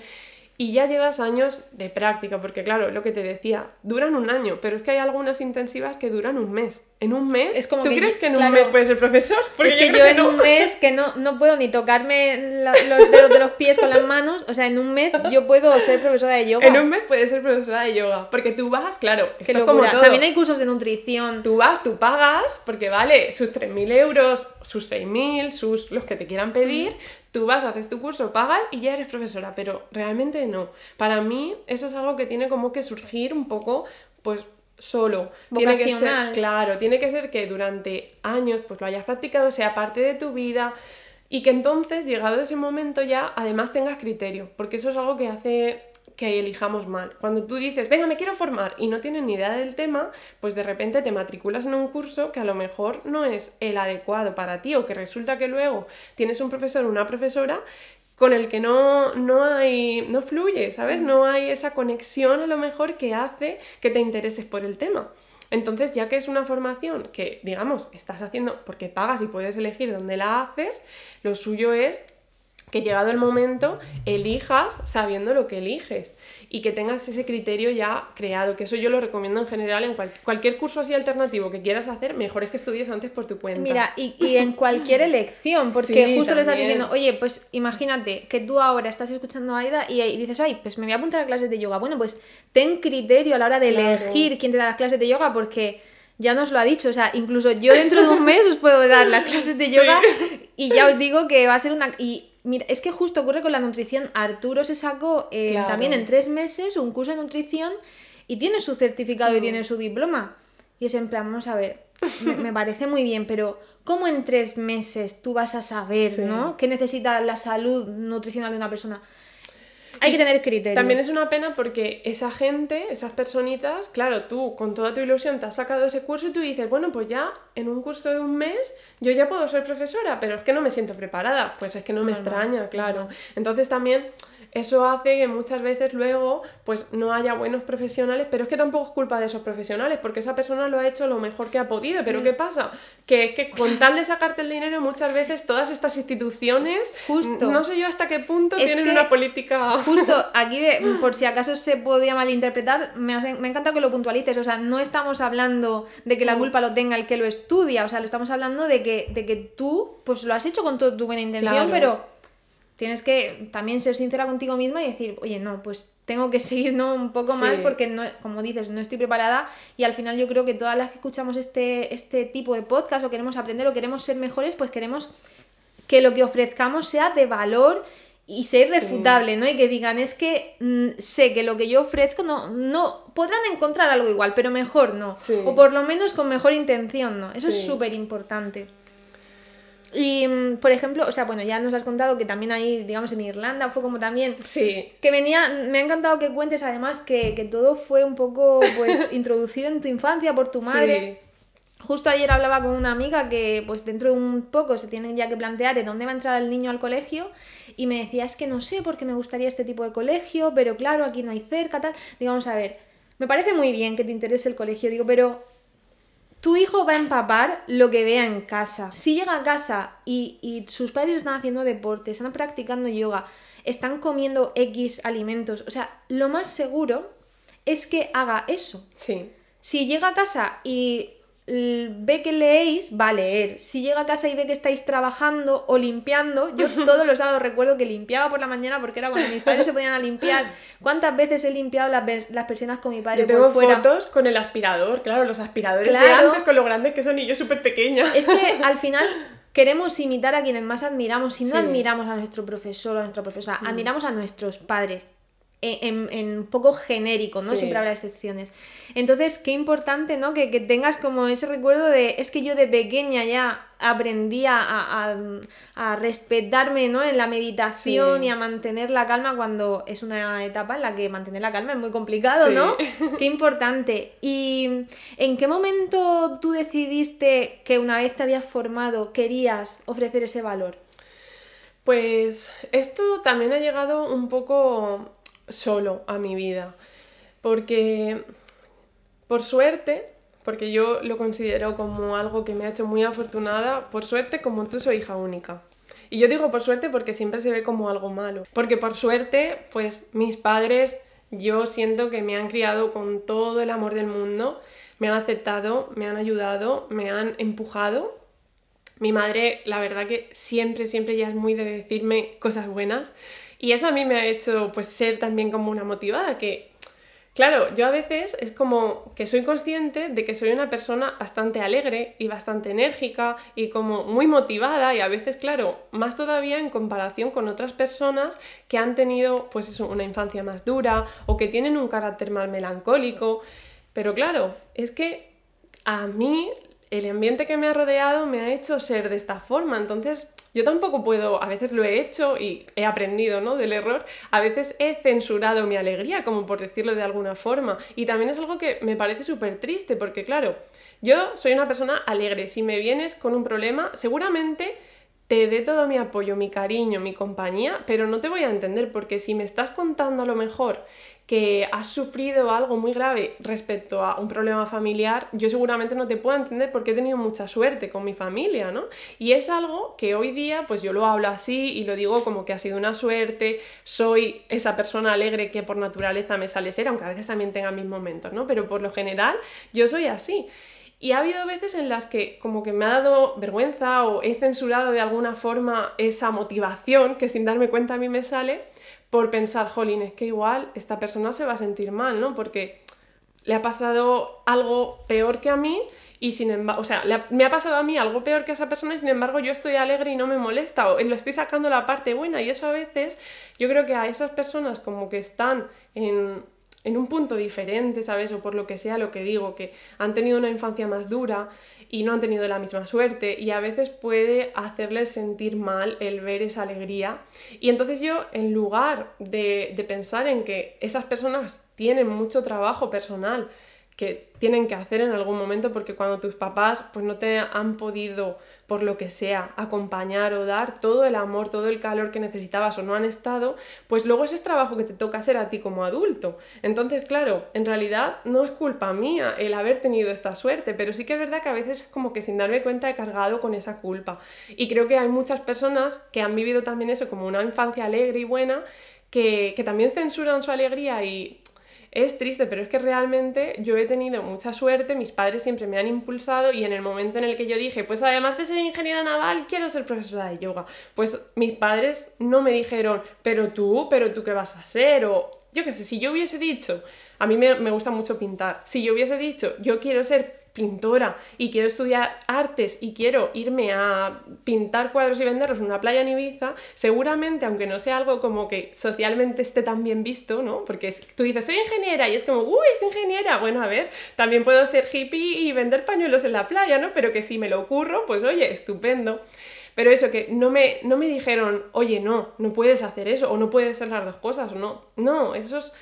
y ya llevas años de práctica, porque claro, lo que te decía, duran un año, pero es que hay algunas intensivas que duran un mes. En un mes, es como ¿tú crees que en un mes puedes ser profesor? Porque es que yo, en un mes que no, no puedo ni tocarme los dedos de los pies con las manos, o sea, en un mes yo puedo ser profesora de yoga. En un mes puedes ser profesora de yoga, porque tú vas, claro, esto es como todo. También hay cursos de nutrición. Tú vas, tú pagas, porque vale sus 3.000 euros, sus 6.000, sus los que te quieran pedir, Tú vas, haces tu curso, pagas y ya eres profesora, pero realmente no. Para mí eso es algo que tiene como que surgir un poco, pues solo. Tiene que ser, claro, tiene que ser que durante años pues lo hayas practicado, sea parte de tu vida y que entonces, llegado ese momento ya, además tengas criterio, porque eso es algo que hace que elijamos mal. Cuando tú dices, venga, me quiero formar y no tienes ni idea del tema, pues de repente te matriculas en un curso que a lo mejor no es el adecuado para ti o que resulta que luego tienes un profesor o una profesora con el que no, no hay, no fluye, ¿sabes? No hay esa conexión a lo mejor que hace que te intereses por el tema. Entonces, ya que es una formación que, digamos, estás haciendo porque pagas y puedes elegir dónde la haces, lo suyo es que llegado el momento elijas sabiendo lo que eliges y que tengas ese criterio ya creado, que eso yo lo recomiendo en general en cualquier curso así alternativo que quieras hacer, mejor es que estudies antes por tu cuenta. Mira, y, en cualquier elección, porque justo le estás diciendo, oye, pues imagínate que tú ahora estás escuchando a Aida y, dices, ay, pues me voy a apuntar a clases de yoga. Bueno, pues ten criterio a la hora de elegir quién te da las clases de yoga porque ya nos lo ha dicho, o sea, incluso yo dentro de un mes os puedo dar las clases de yoga y ya os digo que va a ser una... Y Mira, es que justo ocurre con la nutrición. Arturo se sacó eh, también en tres meses un curso de nutrición y tiene su certificado y mm. tiene su diploma. Y es en plan, vamos a ver, me, parece muy bien, pero ¿cómo en tres meses tú vas a saber, ¿no? ¿Qué necesita la salud nutricional de una persona? Hay que tener criterio. También es una pena porque esa gente, esas personitas, claro, tú con toda tu ilusión te has sacado ese curso y tú dices, bueno, pues ya en un curso de un mes yo ya puedo ser profesora, pero es que no me siento preparada. Pues es que no me extraña, claro. Entonces también eso hace que muchas veces luego pues no haya buenos profesionales, pero es que tampoco es culpa de esos profesionales, porque esa persona lo ha hecho lo mejor que ha podido, pero Mm. ¿qué pasa? Que es que con tal de sacarte el dinero muchas veces todas estas instituciones, Justo. no sé yo hasta qué punto Es tienen una política... Justo aquí, de- por si acaso se podía malinterpretar, me, me encanta que lo puntualices. O sea, no estamos hablando de que la Mm. culpa lo tenga el que lo estudia. O sea, lo estamos hablando de que, de que tú, pues lo has hecho con toda tu buena intención, Claro. pero tienes que también ser sincera contigo misma y decir, oye, no, pues tengo que seguir ¿no? un poco más Sí. porque, no, como dices, no estoy preparada. Y al final yo creo que todas las que escuchamos este, este tipo de podcast o queremos aprender o queremos ser mejores, pues queremos que lo que ofrezcamos sea de valor y ser refutable, ¿no? Y que digan, es que mm, sé que lo que yo ofrezco no, no podrán encontrar algo igual, pero mejor no. Sí. O por lo menos con mejor intención, ¿no? Eso es súper importante. Y, mm, por ejemplo, o sea, bueno, ya nos has contado que también ahí, digamos, en Irlanda fue como también Sí, que venía, me ha encantado que cuentes además que, que todo fue un poco, pues, introducido en tu infancia por tu madre. Justo ayer hablaba con una amiga que pues dentro de un poco se tienen ya que plantear de dónde va a entrar el niño al colegio y me decía, es que no sé porque me gustaría este tipo de colegio, pero claro, aquí no hay cerca, tal. Digo, vamos a ver, me parece muy bien que te interese el colegio, digo, pero tu hijo va a empapar lo que vea en casa. Si llega a casa y, y sus padres están haciendo deporte, están practicando yoga, están comiendo X alimentos, o sea, lo más seguro es que haga eso. sí. Si llega a casa y ve que leéis, va a leer. Si llega a casa y ve que estáis trabajando o limpiando, yo todos los sábados recuerdo que limpiaba por la mañana porque era cuando mis padres se ponían a limpiar. ¿Cuántas veces he limpiado las, las persianas con mi padre Yo tengo por fuera? fotos con el aspirador, claro, los aspiradores de Claro. antes con lo grandes que son y yo súper pequeña. Es que al final queremos imitar a quienes más admiramos. Si no Sí. Mm. admiramos a nuestro profesor o a nuestra profesora, admiramos a nuestros padres. En, en- un poco genérico, ¿no? Sí. Siempre habrá excepciones. Entonces, qué importante, ¿no? Que, que tengas como ese recuerdo de, es que yo de pequeña ya aprendí a, a- a respetarme, ¿no? En la meditación Sí. y a mantener la calma cuando es una etapa en la que mantener la calma es muy complicado, Sí. ¿no? Qué importante. ¿Y en qué momento tú decidiste que una vez te habías formado querías ofrecer ese valor? Pues esto también ha llegado un poco solo a mi vida, porque por suerte, porque yo lo considero como algo que me ha hecho muy afortunada, por suerte como tú soy hija única. Y yo digo por suerte porque siempre se ve como algo malo, porque por suerte, pues mis padres, yo siento que me han criado con todo el amor del mundo, me han aceptado, me han ayudado, me han empujado mi madre, la verdad que siempre, siempre ya es muy de decirme cosas buenas. Y eso a mí me ha hecho pues ser también como una motivada, que claro, yo a veces es como que soy consciente de que soy una persona bastante alegre y bastante enérgica y como muy motivada y a veces, claro, más todavía en comparación con otras personas que han tenido pues eso, una infancia más dura o que tienen un carácter más melancólico. Pero claro, es que a mí el ambiente que me ha rodeado me ha hecho ser de esta forma, entonces yo tampoco puedo, a veces lo he hecho y he aprendido ¿no? del error, a veces he censurado mi alegría, como por decirlo de alguna forma, y también es algo que me parece súper triste, porque claro, yo soy una persona alegre, si me vienes con un problema, seguramente te dé todo mi apoyo, mi cariño, mi compañía, pero no te voy a entender, porque si me estás contando a lo mejor que has sufrido algo muy grave respecto a un problema familiar, yo seguramente no te puedo entender porque he tenido mucha suerte con mi familia, ¿no? Y es algo que hoy día, pues yo lo hablo así y lo digo como que ha sido una suerte, soy esa persona alegre que por naturaleza me sale ser, aunque a veces también tenga mis momentos, ¿no? Pero por lo general yo soy así. Y ha habido veces en las que como que me ha dado vergüenza o he censurado de alguna forma esa motivación que sin darme cuenta a mí me sale por pensar, jolín, es que igual esta persona se va a sentir mal, ¿no? Porque le ha pasado algo peor que a mí y sin embargo, o sea, me ha pasado a mí algo peor que a esa persona y sin embargo yo estoy alegre y no me molesta o lo estoy sacando la parte buena y eso a veces yo creo que a esas personas como que están en, en un punto diferente, ¿sabes? O por lo que sea lo que digo, que han tenido una infancia más dura y no han tenido la misma suerte y a veces puede hacerles sentir mal el ver esa alegría. Y entonces yo, en lugar de, de pensar en que esas personas tienen mucho trabajo personal que tienen que hacer en algún momento porque cuando tus papás pues no te han podido por lo que sea acompañar o dar todo el amor, todo el calor que necesitabas o no han estado, pues luego ese es trabajo que te toca hacer a ti como adulto. Entonces, claro, en realidad no es culpa mía el haber tenido esta suerte, pero sí que es verdad que a veces es como que sin darme cuenta he cargado con esa culpa. Y creo que hay muchas personas que han vivido también eso como una infancia alegre y buena, que, que también censuran su alegría y es triste, pero es que realmente yo he tenido mucha suerte, mis padres siempre me han impulsado y en el momento en el que yo dije, pues además de ser ingeniera naval, quiero ser profesora de yoga, pues mis padres no me dijeron, pero tú, pero tú qué vas a ser, o yo qué sé, si yo hubiese dicho, a mí me, me gusta mucho pintar, si yo hubiese dicho, yo quiero ser pintora y quiero estudiar artes y quiero irme a pintar cuadros y venderlos en una playa en Ibiza, seguramente, aunque no sea algo como que socialmente esté tan bien visto, ¿no? Porque tú dices, soy ingeniera y es como, uy, es ingeniera. Bueno, a ver, también puedo ser hippie y vender pañuelos en la playa, ¿no? Pero que si me lo ocurro, pues oye, estupendo. Pero eso, que no me, no me dijeron, oye, no, no puedes hacer eso, o no puedes hacer las dos cosas, o no. No, esos.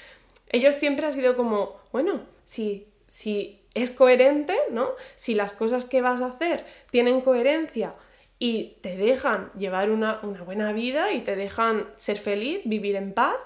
Ellos siempre han sido como, bueno, si, si es coherente, ¿no? Si las cosas que vas a hacer tienen coherencia y te dejan llevar una, buena vida y te dejan ser feliz, vivir en paz,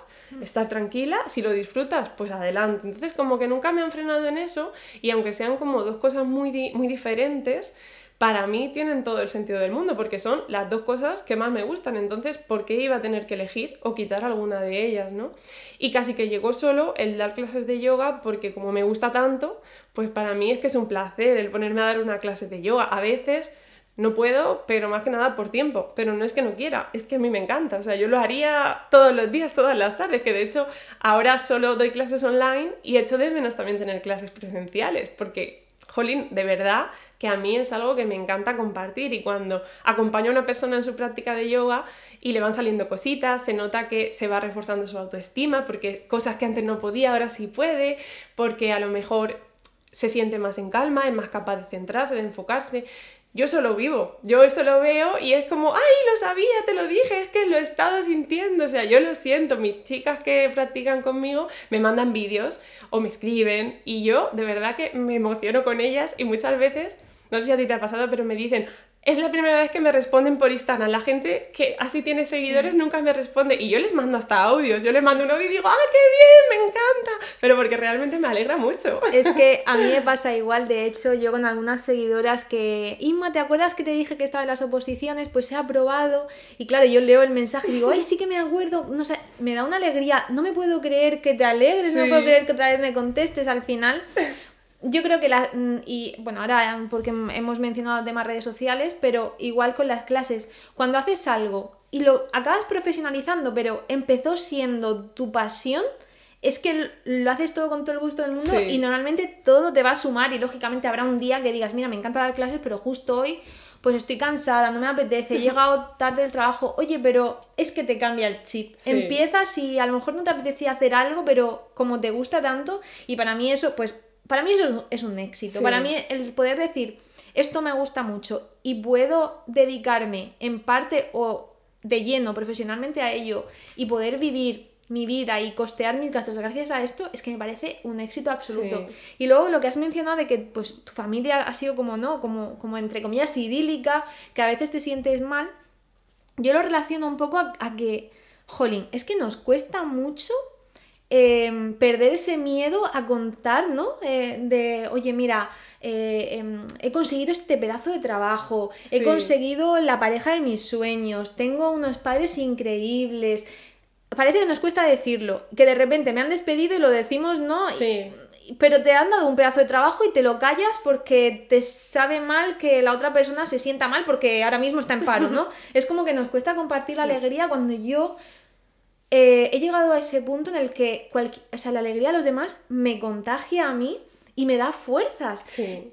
estar tranquila, si lo disfrutas, pues adelante. Entonces como que nunca me han frenado en eso y aunque sean como dos cosas muy, muy diferentes, para mí tienen todo el sentido del mundo, porque son las dos cosas que más me gustan. Entonces, ¿por qué iba a tener que elegir o quitar alguna de ellas, no? Y casi que llegó solo el dar clases de yoga, porque como me gusta tanto, pues para mí es que es un placer el ponerme a dar una clase de yoga. A veces no puedo, pero más que nada por tiempo. Pero no es que no quiera, es que a mí me encanta. O sea, yo lo haría todos los días, todas las tardes, que de hecho ahora solo doy clases online y echo de menos también tener clases presenciales, porque, jolín, de verdad que a mí es algo que me encanta compartir y cuando acompaño a una persona en su práctica de yoga y le van saliendo cositas, se nota que se va reforzando su autoestima porque cosas que antes no podía ahora sí puede, porque a lo mejor se siente más en calma, es más capaz de centrarse, de enfocarse. Yo solo vivo, yo eso lo veo y es como, ay, lo sabía, te lo dije, es que lo he estado sintiendo, o sea, yo lo siento, mis chicas que practican conmigo me mandan vídeos o me escriben y yo de verdad que me emociono con ellas y muchas veces, no sé si a ti te ha pasado, pero me dicen, es la primera vez que me responden por Instagram. La gente que así tiene seguidores nunca me responde. Y yo les mando hasta audios. Yo les mando un audio y digo, ¡ah, qué bien! ¡Me encanta! Pero porque realmente me alegra mucho. Es que a mí me pasa igual. De hecho, yo con algunas seguidoras que, Inma, ¿te acuerdas que te dije que estaba en las oposiciones? Pues he aprobado. Y claro, yo leo el mensaje y digo, ¡ay, sí que me acuerdo! No sé, me da una alegría. No me puedo creer que te alegres, no puedo creer que otra vez me contestes al final yo creo que la, mm, y bueno, ahora porque hemos mencionado el tema redes sociales, pero igual con las clases, cuando haces algo y lo acabas profesionalizando, pero empezó siendo tu pasión, es que lo haces todo con todo el gusto del mundo y normalmente todo te va a sumar y lógicamente habrá un día que digas, mira, me encanta dar clases, pero justo hoy pues estoy cansada, no me apetece, he llegado tarde del trabajo, oye, pero es que te cambia el chip. Empiezas y a lo mejor no te apetecía hacer algo, pero como te gusta tanto, y para mí eso, pues para mí eso es un éxito. Para mí el poder decir, esto me gusta mucho y puedo dedicarme en parte o de lleno profesionalmente a ello y poder vivir mi vida y costear mis gastos gracias a esto es que me parece un éxito absoluto. Y luego lo que has mencionado de que pues tu familia ha sido como no, como, como entre comillas idílica, que a veces te sientes mal, yo lo relaciono un poco a, a que, jolín, es que nos cuesta mucho Em, perder ese miedo a contar, ¿no? Eh, de, oye, mira, eh, em, he conseguido este pedazo de trabajo, he conseguido la pareja de mis sueños, tengo unos padres increíbles. Parece que nos cuesta decirlo, que de repente me han despedido y lo decimos, ¿no? Sí. Pero te han dado un pedazo de trabajo y te lo callas porque te sabe mal que la otra persona se sienta mal porque ahora mismo está en paro, ¿no? es como que nos cuesta compartir la alegría cuando yo eh, he llegado a ese punto en el que la alegría de los demás me contagia a mí y me da fuerzas.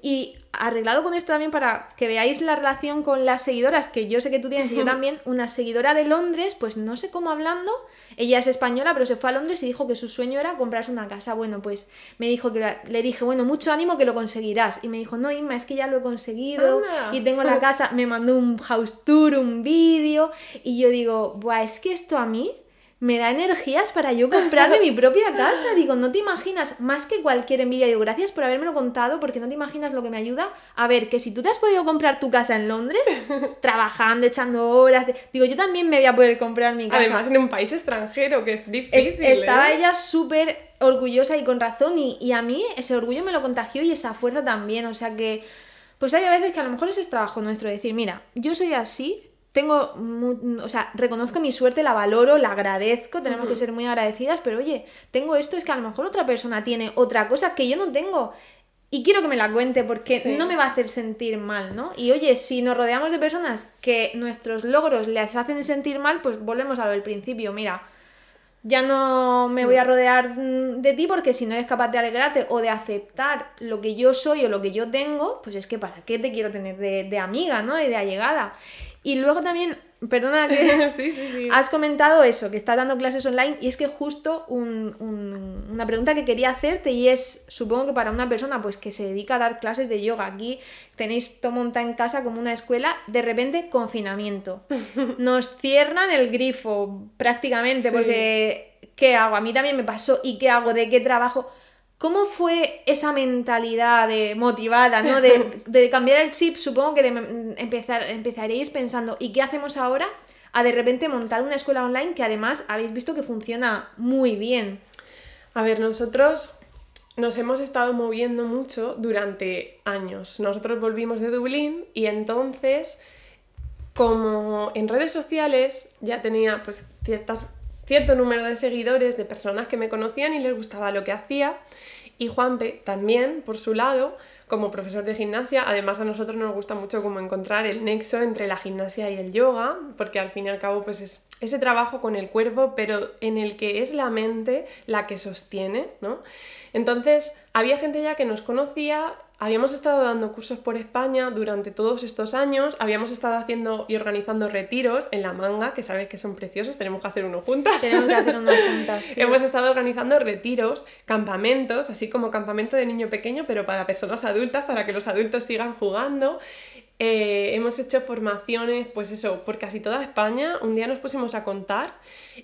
Y arreglado con esto también para que veáis la relación con las seguidoras, que yo sé que tú tienes y yo también, una seguidora de Londres, pues no sé cómo hablando, ella es española, pero se fue a Londres y dijo que su sueño era comprarse una casa. Bueno, pues me dijo que le dije, bueno, mucho ánimo que lo conseguirás. Y me dijo, no, Inma, es que ya lo he conseguido y tengo la casa. Me mandó un house tour, un vídeo, y yo digo, Buah, es que esto a mí me da energías para yo comprarme mi propia casa. Digo, no te imaginas, más que cualquier envidia, digo, gracias por habérmelo contado, porque no te imaginas lo que me ayuda. A ver, que si tú te has podido comprar tu casa en Londres, trabajando, echando horas, digo, yo también me voy a poder comprar mi casa. Además, en un país extranjero, que es difícil. estaba ¿eh? ella súper orgullosa y con razón, y, y a mí ese orgullo me lo contagió y esa fuerza también. O sea que, pues hay a veces que a lo mejor ese es trabajo nuestro, decir, mira, yo soy así, tengo, o sea, reconozco mi suerte, la valoro, la agradezco, tenemos que ser muy agradecidas, pero oye, tengo esto, es que a lo mejor otra persona tiene otra cosa que yo no tengo y quiero que me la cuente porque no me va a hacer sentir mal, ¿no? Y oye, si nos rodeamos de personas que nuestros logros les hacen sentir mal, pues volvemos a lo del principio, mira, ya no me voy a rodear mm, de ti porque si no eres capaz de alegrarte o de aceptar lo que yo soy o lo que yo tengo, pues es que para qué te quiero tener de, de amiga, ¿no? Y de allegada. Y luego también, perdona que sí, sí, sí. has comentado eso, que estás dando clases online y es que justo una pregunta que quería hacerte y es, supongo que para una persona pues que se dedica a dar clases de yoga, aquí tenéis todo montado en casa como una escuela, de repente confinamiento. Nos cierran el grifo prácticamente porque ¿qué hago? A mí también me pasó y ¿qué hago? ¿De qué trabajo? ¿Cómo fue esa mentalidad de motivada, ¿no? de, cambiar el chip? Supongo que de empezar, empezaréis pensando, ¿y qué hacemos ahora? A de repente montar una escuela online que además habéis visto que funciona muy bien. A ver, nosotros nos hemos estado moviendo mucho durante años. Nosotros volvimos de Dublín y entonces, como en redes sociales ya tenía pues ciertas cierto número de seguidores, de personas que me conocían y les gustaba lo que hacía. Y Juanpe también, por su lado, como profesor de gimnasia, además a nosotros nos gusta mucho como encontrar el nexo entre la gimnasia y el yoga, porque al fin y al cabo pues es ese trabajo con el cuerpo, pero en el que es la mente la que sostiene, ¿no? Entonces, había gente ya que nos conocía Habíamos estado dando cursos por España durante todos estos años, habíamos estado haciendo y organizando retiros en la manga, que sabes que son preciosos, tenemos que hacer uno juntas. Tenemos que hacer uno juntas. Hemos estado organizando retiros, campamentos, así como campamento de niño pequeño, pero para personas adultas, para que los adultos sigan jugando. Eh, hemos hecho formaciones, pues eso, por casi toda España. Un día nos pusimos a contar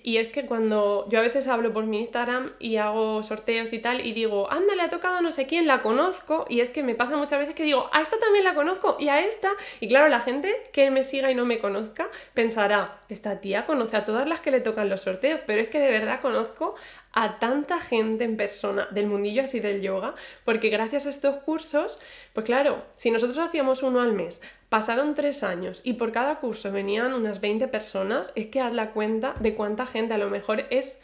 y es que cuando yo a veces hablo por mi Instagram y hago sorteos y tal y digo, anda, le ha tocado no sé quién, la conozco y es que me pasa muchas veces que digo, a esta también la conozco y a esta. Y claro, la gente que me siga y no me conozca pensará, esta tía conoce a todas las que le tocan los sorteos, pero es que de verdad conozco a tanta gente en persona del mundillo así del yoga, porque gracias a estos cursos, pues claro, si nosotros hacíamos uno al mes, pasaron tres años y por cada curso venían unas 20 personas, es que haz la cuenta de cuánta gente, a lo mejor es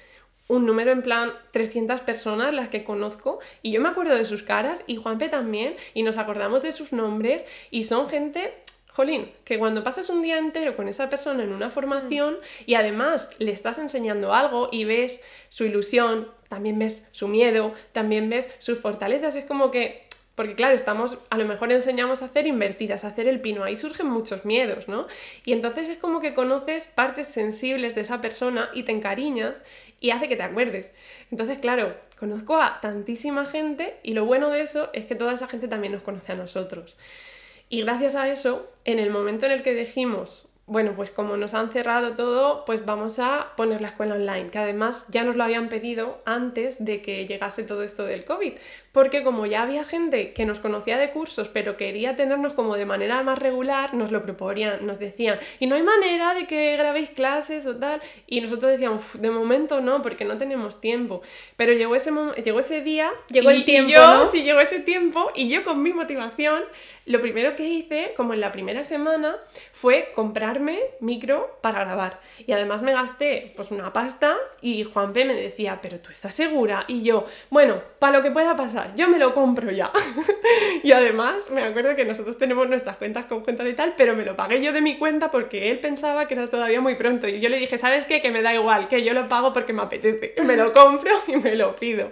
un número en plan 300 personas las que conozco y yo me acuerdo de sus caras y Juanpe también y nos acordamos de sus nombres y son gente Jolín, que cuando pasas un día entero con esa persona en una formación y además le estás enseñando algo y ves su ilusión, también ves su miedo, también ves sus fortalezas, es como que, porque claro, estamos, a lo mejor enseñamos a hacer invertidas, a hacer el pino, ahí surgen muchos miedos, ¿no? Y entonces es como que conoces partes sensibles de esa persona y te encariñas y hace que te acuerdes. Entonces, claro, conozco a tantísima gente y lo bueno de eso es que toda esa gente también nos conoce a nosotros. Y gracias a eso, en el momento en el que dijimos, bueno, pues como nos han cerrado todo, pues vamos a poner la escuela online, que además ya nos lo habían pedido antes de que llegase todo esto del COVID, porque como ya había gente que nos conocía de cursos, pero quería tenernos como de manera más regular, nos lo proponían, nos decían, y no hay manera de que grabéis clases o tal, y nosotros decíamos, de momento no, porque no tenemos tiempo, pero llegó ese, llegó ese día, llegó el tiempo, yo, sí, llegó ese tiempo, y yo con mi motivación lo primero que hice, como en la primera semana, fue comprarme micro para grabar. Y además me gasté pues una pasta y Juanpe me decía, pero tú estás segura. Y yo, bueno, para lo que pueda pasar, yo me lo compro ya. y además me acuerdo que nosotros tenemos nuestras cuentas conjuntas y tal, pero me lo pagué yo de mi cuenta porque él pensaba que era todavía muy pronto. Y yo le dije, ¿sabes qué? Que me da igual, que yo lo pago porque me apetece. Me lo compro y me lo pido.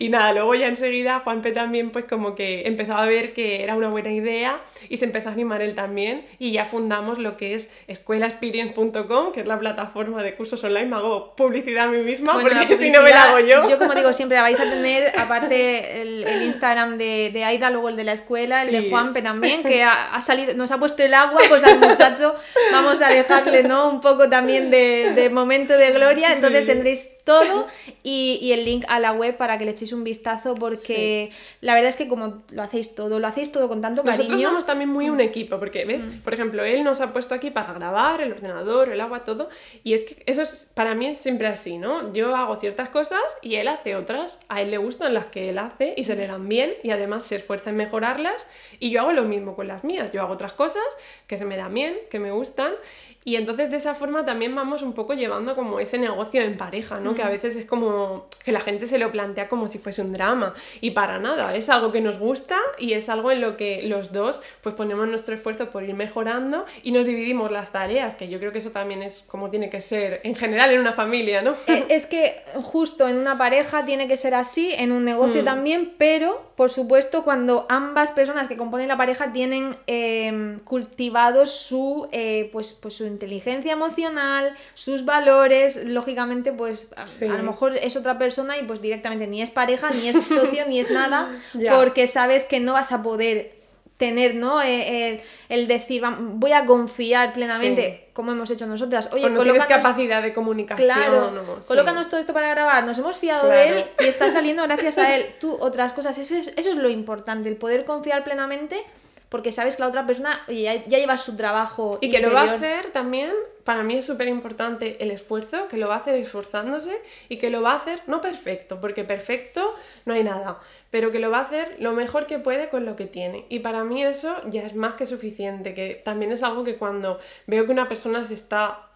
Y nada, luego ya enseguida Juanpe también pues como que empezó a ver que era una buena idea y se empezó a animar él también y ya fundamos lo que es escuelaexperience.com, que es la plataforma de cursos online. Me hago publicidad a mí misma porque si no me la hago yo. Yo como digo siempre, vais a tener aparte el, Instagram de, de, Aida, luego el de la escuela, el de Juanpe también, que ha, salido, nos ha puesto el agua, pues al muchacho vamos a dejarle, ¿no? Un poco también de, momento de gloria. Entonces tendréis todo y, el link a la web para que le echéis un vistazo, porque la verdad es que como lo hacéis todo, lo hacéis todo con tanto cariño. Nosotros somos también muy un equipo, porque, ¿ves? Mm. Por ejemplo, él nos ha puesto aquí para grabar, el ordenador, el agua, todo. Y es que eso es, para mí es siempre así, ¿no? Yo hago ciertas cosas y él hace otras. A él le gustan las que él hace y se le dan bien y además se esfuerza en mejorarlas. Y yo hago lo mismo con las mías. Yo hago otras cosas que se me dan bien, que me gustan y entonces de esa forma también vamos un poco llevando como ese negocio en pareja, ¿no? Que a veces es como que la gente se lo plantea como si fuese un drama y para nada, es algo que nos gusta y es algo en lo que los dos pues ponemos nuestro esfuerzo por ir mejorando y nos dividimos las tareas, que yo creo que eso también es como tiene que ser en general en una familia, ¿no? Eh, es que justo en una pareja tiene que ser así, en un negocio mm. también, pero por supuesto cuando ambas personas que componen la pareja tienen eh, cultivado su, eh, pues, pues su inteligencia emocional, sus valores, lógicamente, pues a, lo mejor es otra persona y pues directamente ni es pareja, ni es socio, ni es nada, porque sabes que no vas a poder tener, ¿no? Eh, el, decir, voy a confiar plenamente, como hemos hecho nosotras. Oye, no tienes capacidad de comunicación. Claro, colócanos todo esto para grabar, nos hemos fiado de él y está saliendo gracias a él. Tú, otras cosas, eso es, eso es lo importante, el poder confiar plenamente porque sabes que la otra persona ya, lleva su trabajo. Y que lo va a hacer también, para mí es súper importante el esfuerzo, que lo va a hacer esforzándose y que lo va a hacer, no perfecto, porque perfecto no hay nada, pero que lo va a hacer lo mejor que puede con lo que tiene. Y para mí eso ya es más que suficiente, que también es algo que cuando veo que una persona se está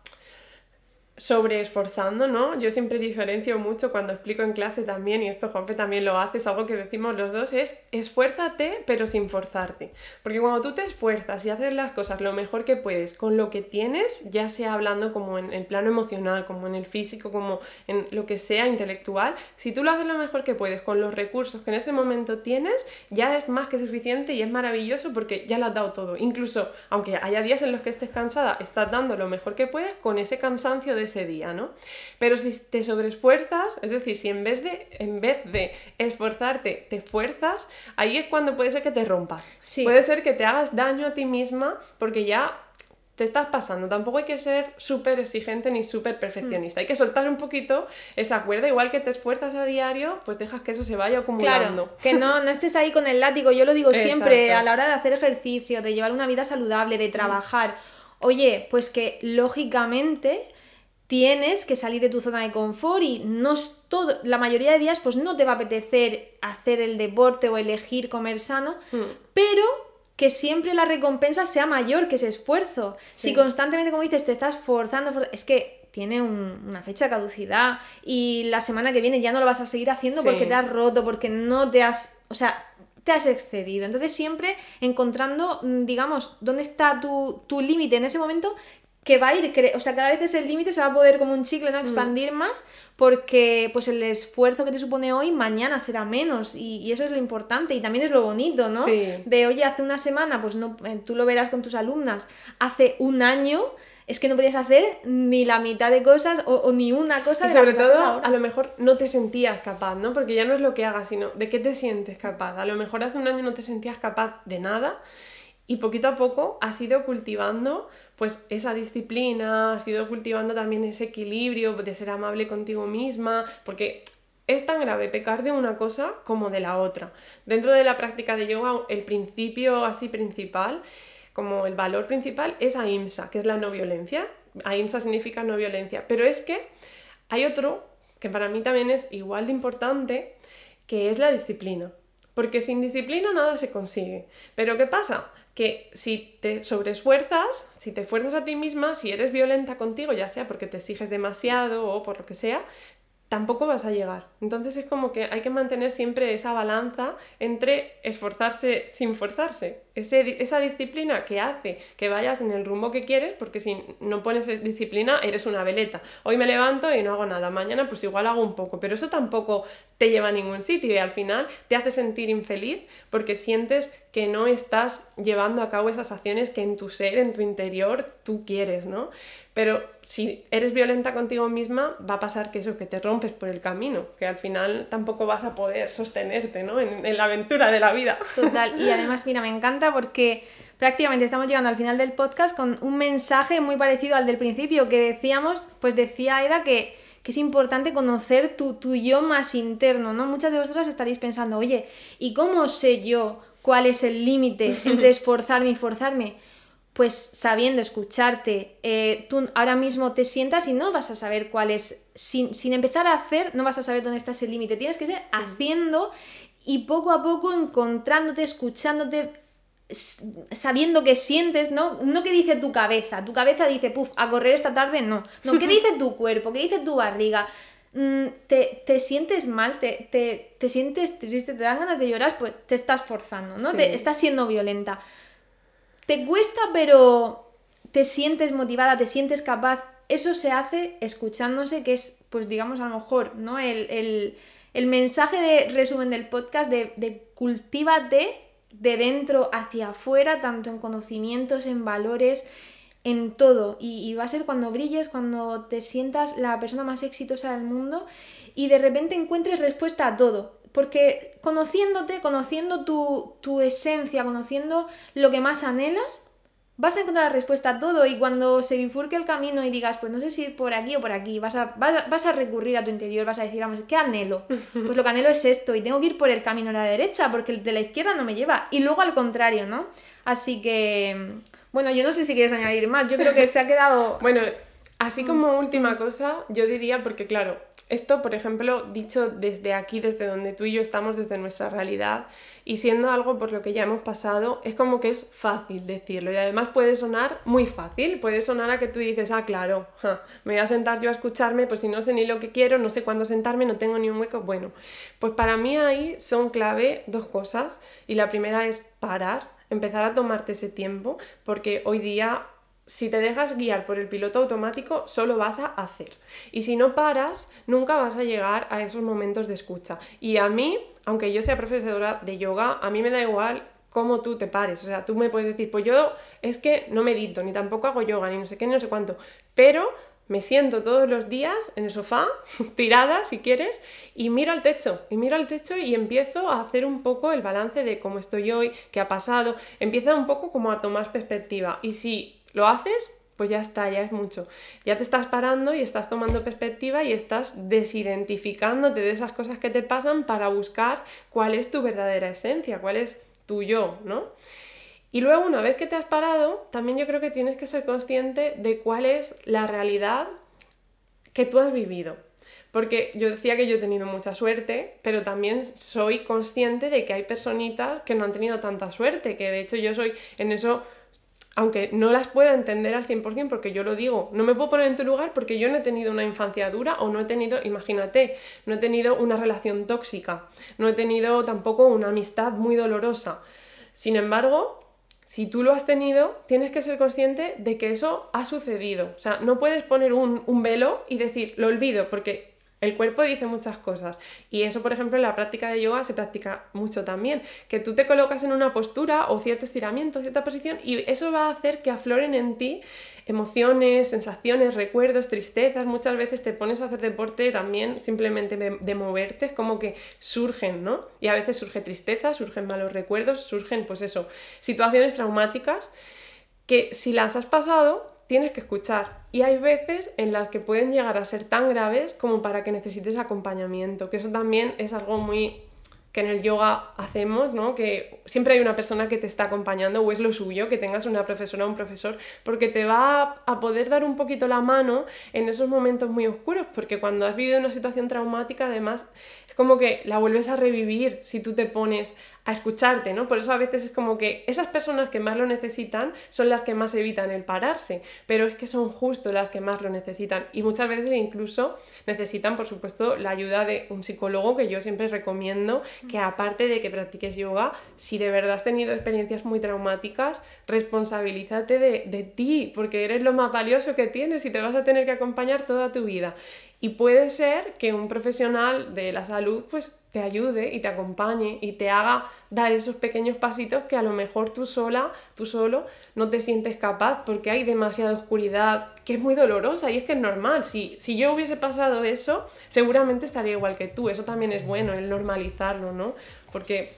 sobre esforzando, ¿no? Yo siempre diferencio mucho cuando explico en clase también, y esto Juanpe también lo hace, es algo que decimos los dos, es esfuérzate pero sin forzarte. Porque cuando tú te esfuerzas y haces las cosas lo mejor que puedes con lo que tienes, ya sea hablando como en el plano emocional, como en el físico, como en lo que sea intelectual, si tú lo haces lo mejor que puedes con los recursos que en ese momento tienes, ya es más que suficiente y es maravilloso porque ya lo has dado todo. Incluso, aunque haya días en los que estés cansada, estás dando lo mejor que puedes con ese cansancio de ese día, ¿no? Pero si te sobreesfuerzas, es decir, si en vez de, en vez de esforzarte te fuerzas, ahí es cuando puede ser que te rompas. Puede ser que te hagas daño a ti misma porque ya te estás pasando. Tampoco hay que ser súper exigente ni súper perfeccionista. Hay que soltar un poquito esa cuerda. Igual que te esfuerzas a diario, pues dejas que eso se vaya acumulando. Claro, que no, no estés ahí con el látigo. Yo lo digo siempre, a la hora de hacer ejercicio, de llevar una vida saludable, de trabajar. Oye, pues que lógicamente tienes que salir de tu zona de confort y no es todo, la mayoría de días pues no te va a apetecer hacer el deporte o elegir comer sano, hmm. pero que siempre la recompensa sea mayor que ese esfuerzo. Si constantemente, como dices, te estás forzando, es que tiene una fecha de caducidad y la semana que viene ya no lo vas a seguir haciendo porque te has roto, porque no te has, o sea, te has excedido. Entonces siempre encontrando, mm, digamos, dónde está tu, tu límite en ese momento que va a ir, o sea, cada vez ese límite se va a poder como un chicle, ¿no? Mm. Expandir más porque pues el esfuerzo que te supone hoy mañana será menos y, eso es lo importante y también es lo bonito, ¿no? De oye, hace una semana, pues no, eh, tú lo verás con tus alumnas, hace un año es que no podías hacer ni la mitad de cosas o, ni una cosa. Y sobre todo, a lo mejor no te sentías capaz, ¿no? Porque ya no es lo que hagas, sino de qué te sientes capaz. A lo mejor hace un año no te sentías capaz de nada y poquito a poco has ido cultivando pues esa disciplina, has ido cultivando también ese equilibrio de ser amable contigo misma, porque es tan grave pecar de una cosa como de la otra. Dentro de la práctica de yoga, el principio así principal, como el valor principal, es ahimsa, que es la no violencia. Ahimsa significa no violencia, pero es que hay otro que para mí también es igual de importante, que es la disciplina. Porque sin disciplina nada se consigue. Pero ¿qué pasa? Que si te sobreesfuerzas, si te fuerzas a ti misma, si eres violenta contigo, ya sea porque te exiges demasiado o por lo que sea, tampoco vas a llegar. Entonces es como que hay que mantener siempre esa balanza entre esforzarse sin forzarse. esa disciplina que hace que vayas en el rumbo que quieres, porque si no pones disciplina eres una veleta. Hoy me levanto y no hago nada, mañana pues igual hago un poco, pero eso tampoco te lleva a ningún sitio y al final te hace sentir infeliz porque sientes que no estás llevando a cabo esas acciones que en tu ser, en tu interior, tú quieres, ¿no? Pero si eres violenta contigo misma, va a pasar que eso, que te rompes por el camino, que al final tampoco vas a poder sostenerte, ¿no? En, la aventura de la vida. Total, y además, mira, me encanta porque prácticamente estamos llegando al final del podcast con un mensaje muy parecido al del principio, que decíamos, pues decía Eda que que es importante conocer tu, tu yo más interno, ¿no? Muchas de vosotras estaréis pensando, oye, ¿y cómo sé yo cuál es el límite entre esforzarme y forzarme? Pues sabiendo escucharte, eh, tú ahora mismo te sientas y no vas a saber cuál es, sin, sin empezar a hacer, no vas a saber dónde está ese límite, tienes que ser haciendo y poco a poco encontrándote, escuchándote, sabiendo que sientes, ¿no? No que dice tu cabeza, tu cabeza dice, puf, a correr esta tarde, no. No, ¿qué dice tu cuerpo? ¿Qué dice tu barriga? Mm, te, sientes mal, te, te, sientes triste, te dan ganas de llorar, pues te estás forzando, ¿no? Te, estás siendo violenta. Te cuesta, pero te sientes motivada, te sientes capaz. Eso se hace escuchándose, que es, pues digamos, a lo mejor, ¿no? El, mensaje de resumen del podcast de, de cultívate de dentro hacia afuera, tanto en conocimientos, en valores, en todo. Y, va a ser cuando brilles, cuando te sientas la persona más exitosa del mundo y de repente encuentres respuesta a todo. Porque conociéndote, conociendo tu, tu esencia, conociendo lo que más anhelas, vas a encontrar la respuesta a todo y cuando se bifurque el camino y digas, pues no sé si ir por aquí o por aquí, vas a, vas, a recurrir a tu interior, vas a decir, vamos, ¿qué anhelo? Pues lo que anhelo es esto y tengo que ir por el camino a la derecha porque el de la izquierda no me lleva y luego al contrario, ¿no? Así que, bueno, yo no sé si quieres añadir más, yo creo que se ha quedado... bueno, así como última cosa, yo diría, porque claro, esto, por ejemplo, dicho desde aquí, desde donde tú y yo estamos, desde nuestra realidad, y siendo algo por lo que ya hemos pasado, es como que es fácil decirlo. Y además puede sonar muy fácil, puede sonar a que tú dices, ah, claro, me voy a sentar yo a escucharme, pues si no sé ni lo que quiero, no sé cuándo sentarme, no tengo ni un hueco. Bueno, pues para mí ahí son clave dos cosas. Y la primera es parar, empezar a tomarte ese tiempo, porque hoy día si te dejas guiar por el piloto automático, solo vas a hacer. Y si no paras, nunca vas a llegar a esos momentos de escucha. Y a mí, aunque yo sea profesora de yoga, a mí me da igual cómo tú te pares. O sea, tú me puedes decir, pues yo es que no medito, ni tampoco hago yoga, ni no sé qué, ni no sé cuánto. Pero me siento todos los días en el sofá, tirada si quieres, y miro al techo, y miro al techo y empiezo a hacer un poco el balance de cómo estoy hoy, qué ha pasado, empieza un poco como a tomar perspectiva. Y si lo haces, pues ya está, ya es mucho. Ya te estás parando y estás tomando perspectiva y estás desidentificándote de esas cosas que te pasan para buscar cuál es tu verdadera esencia, cuál es tu yo, ¿no? Y luego, una vez que te has parado, también yo creo que tienes que ser consciente de cuál es la realidad que tú has vivido. Porque yo decía que yo he tenido mucha suerte, pero también soy consciente de que hay personitas que no han tenido tanta suerte, que de hecho yo soy en eso aunque no las pueda entender al 100% porque yo lo digo, no me puedo poner en tu lugar porque yo no he tenido una infancia dura o no he tenido, imagínate, no he tenido una relación tóxica, no he tenido tampoco una amistad muy dolorosa. Sin embargo, si tú lo has tenido, tienes que ser consciente de que eso ha sucedido. O sea, no puedes poner un, un velo y decir, lo olvido, porque el cuerpo dice muchas cosas y eso, por ejemplo, en la práctica de yoga se practica mucho también, que tú te colocas en una postura o cierto estiramiento, cierta posición y eso va a hacer que afloren en ti emociones, sensaciones, recuerdos, tristezas. Muchas veces te pones a hacer deporte también simplemente de, moverte, es como que surgen, ¿no? Y a veces surge tristeza, surgen malos recuerdos, surgen, pues eso, situaciones traumáticas que si las has pasado, tienes que escuchar. Y hay veces en las que pueden llegar a ser tan graves como para que necesites acompañamiento, que eso también es algo muy que en el yoga hacemos, ¿no? Que siempre hay una persona que te está acompañando o es lo suyo, que tengas una profesora o un profesor, porque te va a poder dar un poquito la mano en esos momentos muy oscuros, porque cuando has vivido una situación traumática, además, es como que la vuelves a revivir si tú te pones a escucharte, ¿no? Por eso a veces es como que esas personas que más lo necesitan son las que más evitan el pararse, pero es que son justo las que más lo necesitan y muchas veces incluso necesitan, por supuesto, la ayuda de un psicólogo que yo siempre recomiendo que aparte de que practiques yoga, si de verdad has tenido experiencias muy traumáticas, responsabilízate de, de ti, porque eres lo más valioso que tienes y te vas a tener que acompañar toda tu vida. Y puede ser que un profesional de la salud pues te ayude y te acompañe y te haga dar esos pequeños pasitos que a lo mejor tú sola, tú solo, no te sientes capaz porque hay demasiada oscuridad que es muy dolorosa y es que es normal. Si, si yo hubiese pasado eso, seguramente estaría igual que tú. Eso también es bueno, el normalizarlo, ¿no? Porque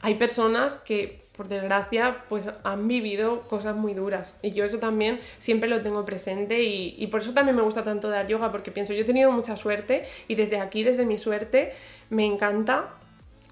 hay personas que por desgracia, pues han vivido cosas muy duras. Y yo eso también siempre lo tengo presente y, y, por eso también me gusta tanto dar yoga, porque pienso, yo he tenido mucha suerte y desde aquí, desde mi suerte, me encanta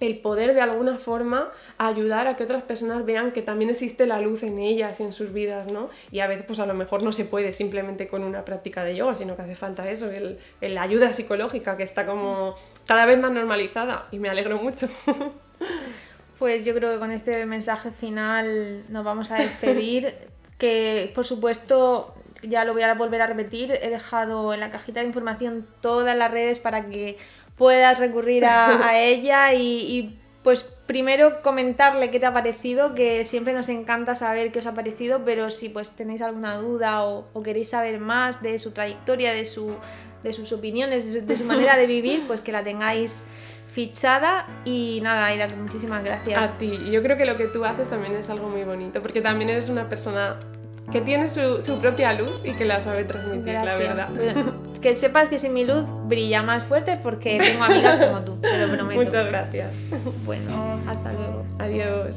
el poder de alguna forma ayudar a que otras personas vean que también existe la luz en ellas y en sus vidas, ¿no? Y a veces pues a lo mejor no se puede simplemente con una práctica de yoga, sino que hace falta eso, el, el ayuda psicológica que está como cada vez más normalizada y me alegro mucho. Pues yo creo que con este mensaje final nos vamos a despedir, que por supuesto ya lo voy a volver a repetir, he dejado en la cajita de información todas las redes para que puedas recurrir a, ella y, pues primero comentarle qué te ha parecido, que siempre nos encanta saber qué os ha parecido, pero si pues tenéis alguna duda o, queréis saber más de su trayectoria, de, su, de sus opiniones, de su, manera de vivir, pues que la tengáis fichada y nada, Aida, muchísimas gracias. A ti, yo creo que lo que tú haces también es algo muy bonito, porque también eres una persona que tiene su, su propia luz y que la sabe transmitir, la verdad. que sepas que si mi luz brilla más fuerte porque tengo amigas como tú, te lo prometo. Muchas gracias. Bueno, hasta luego. Adiós.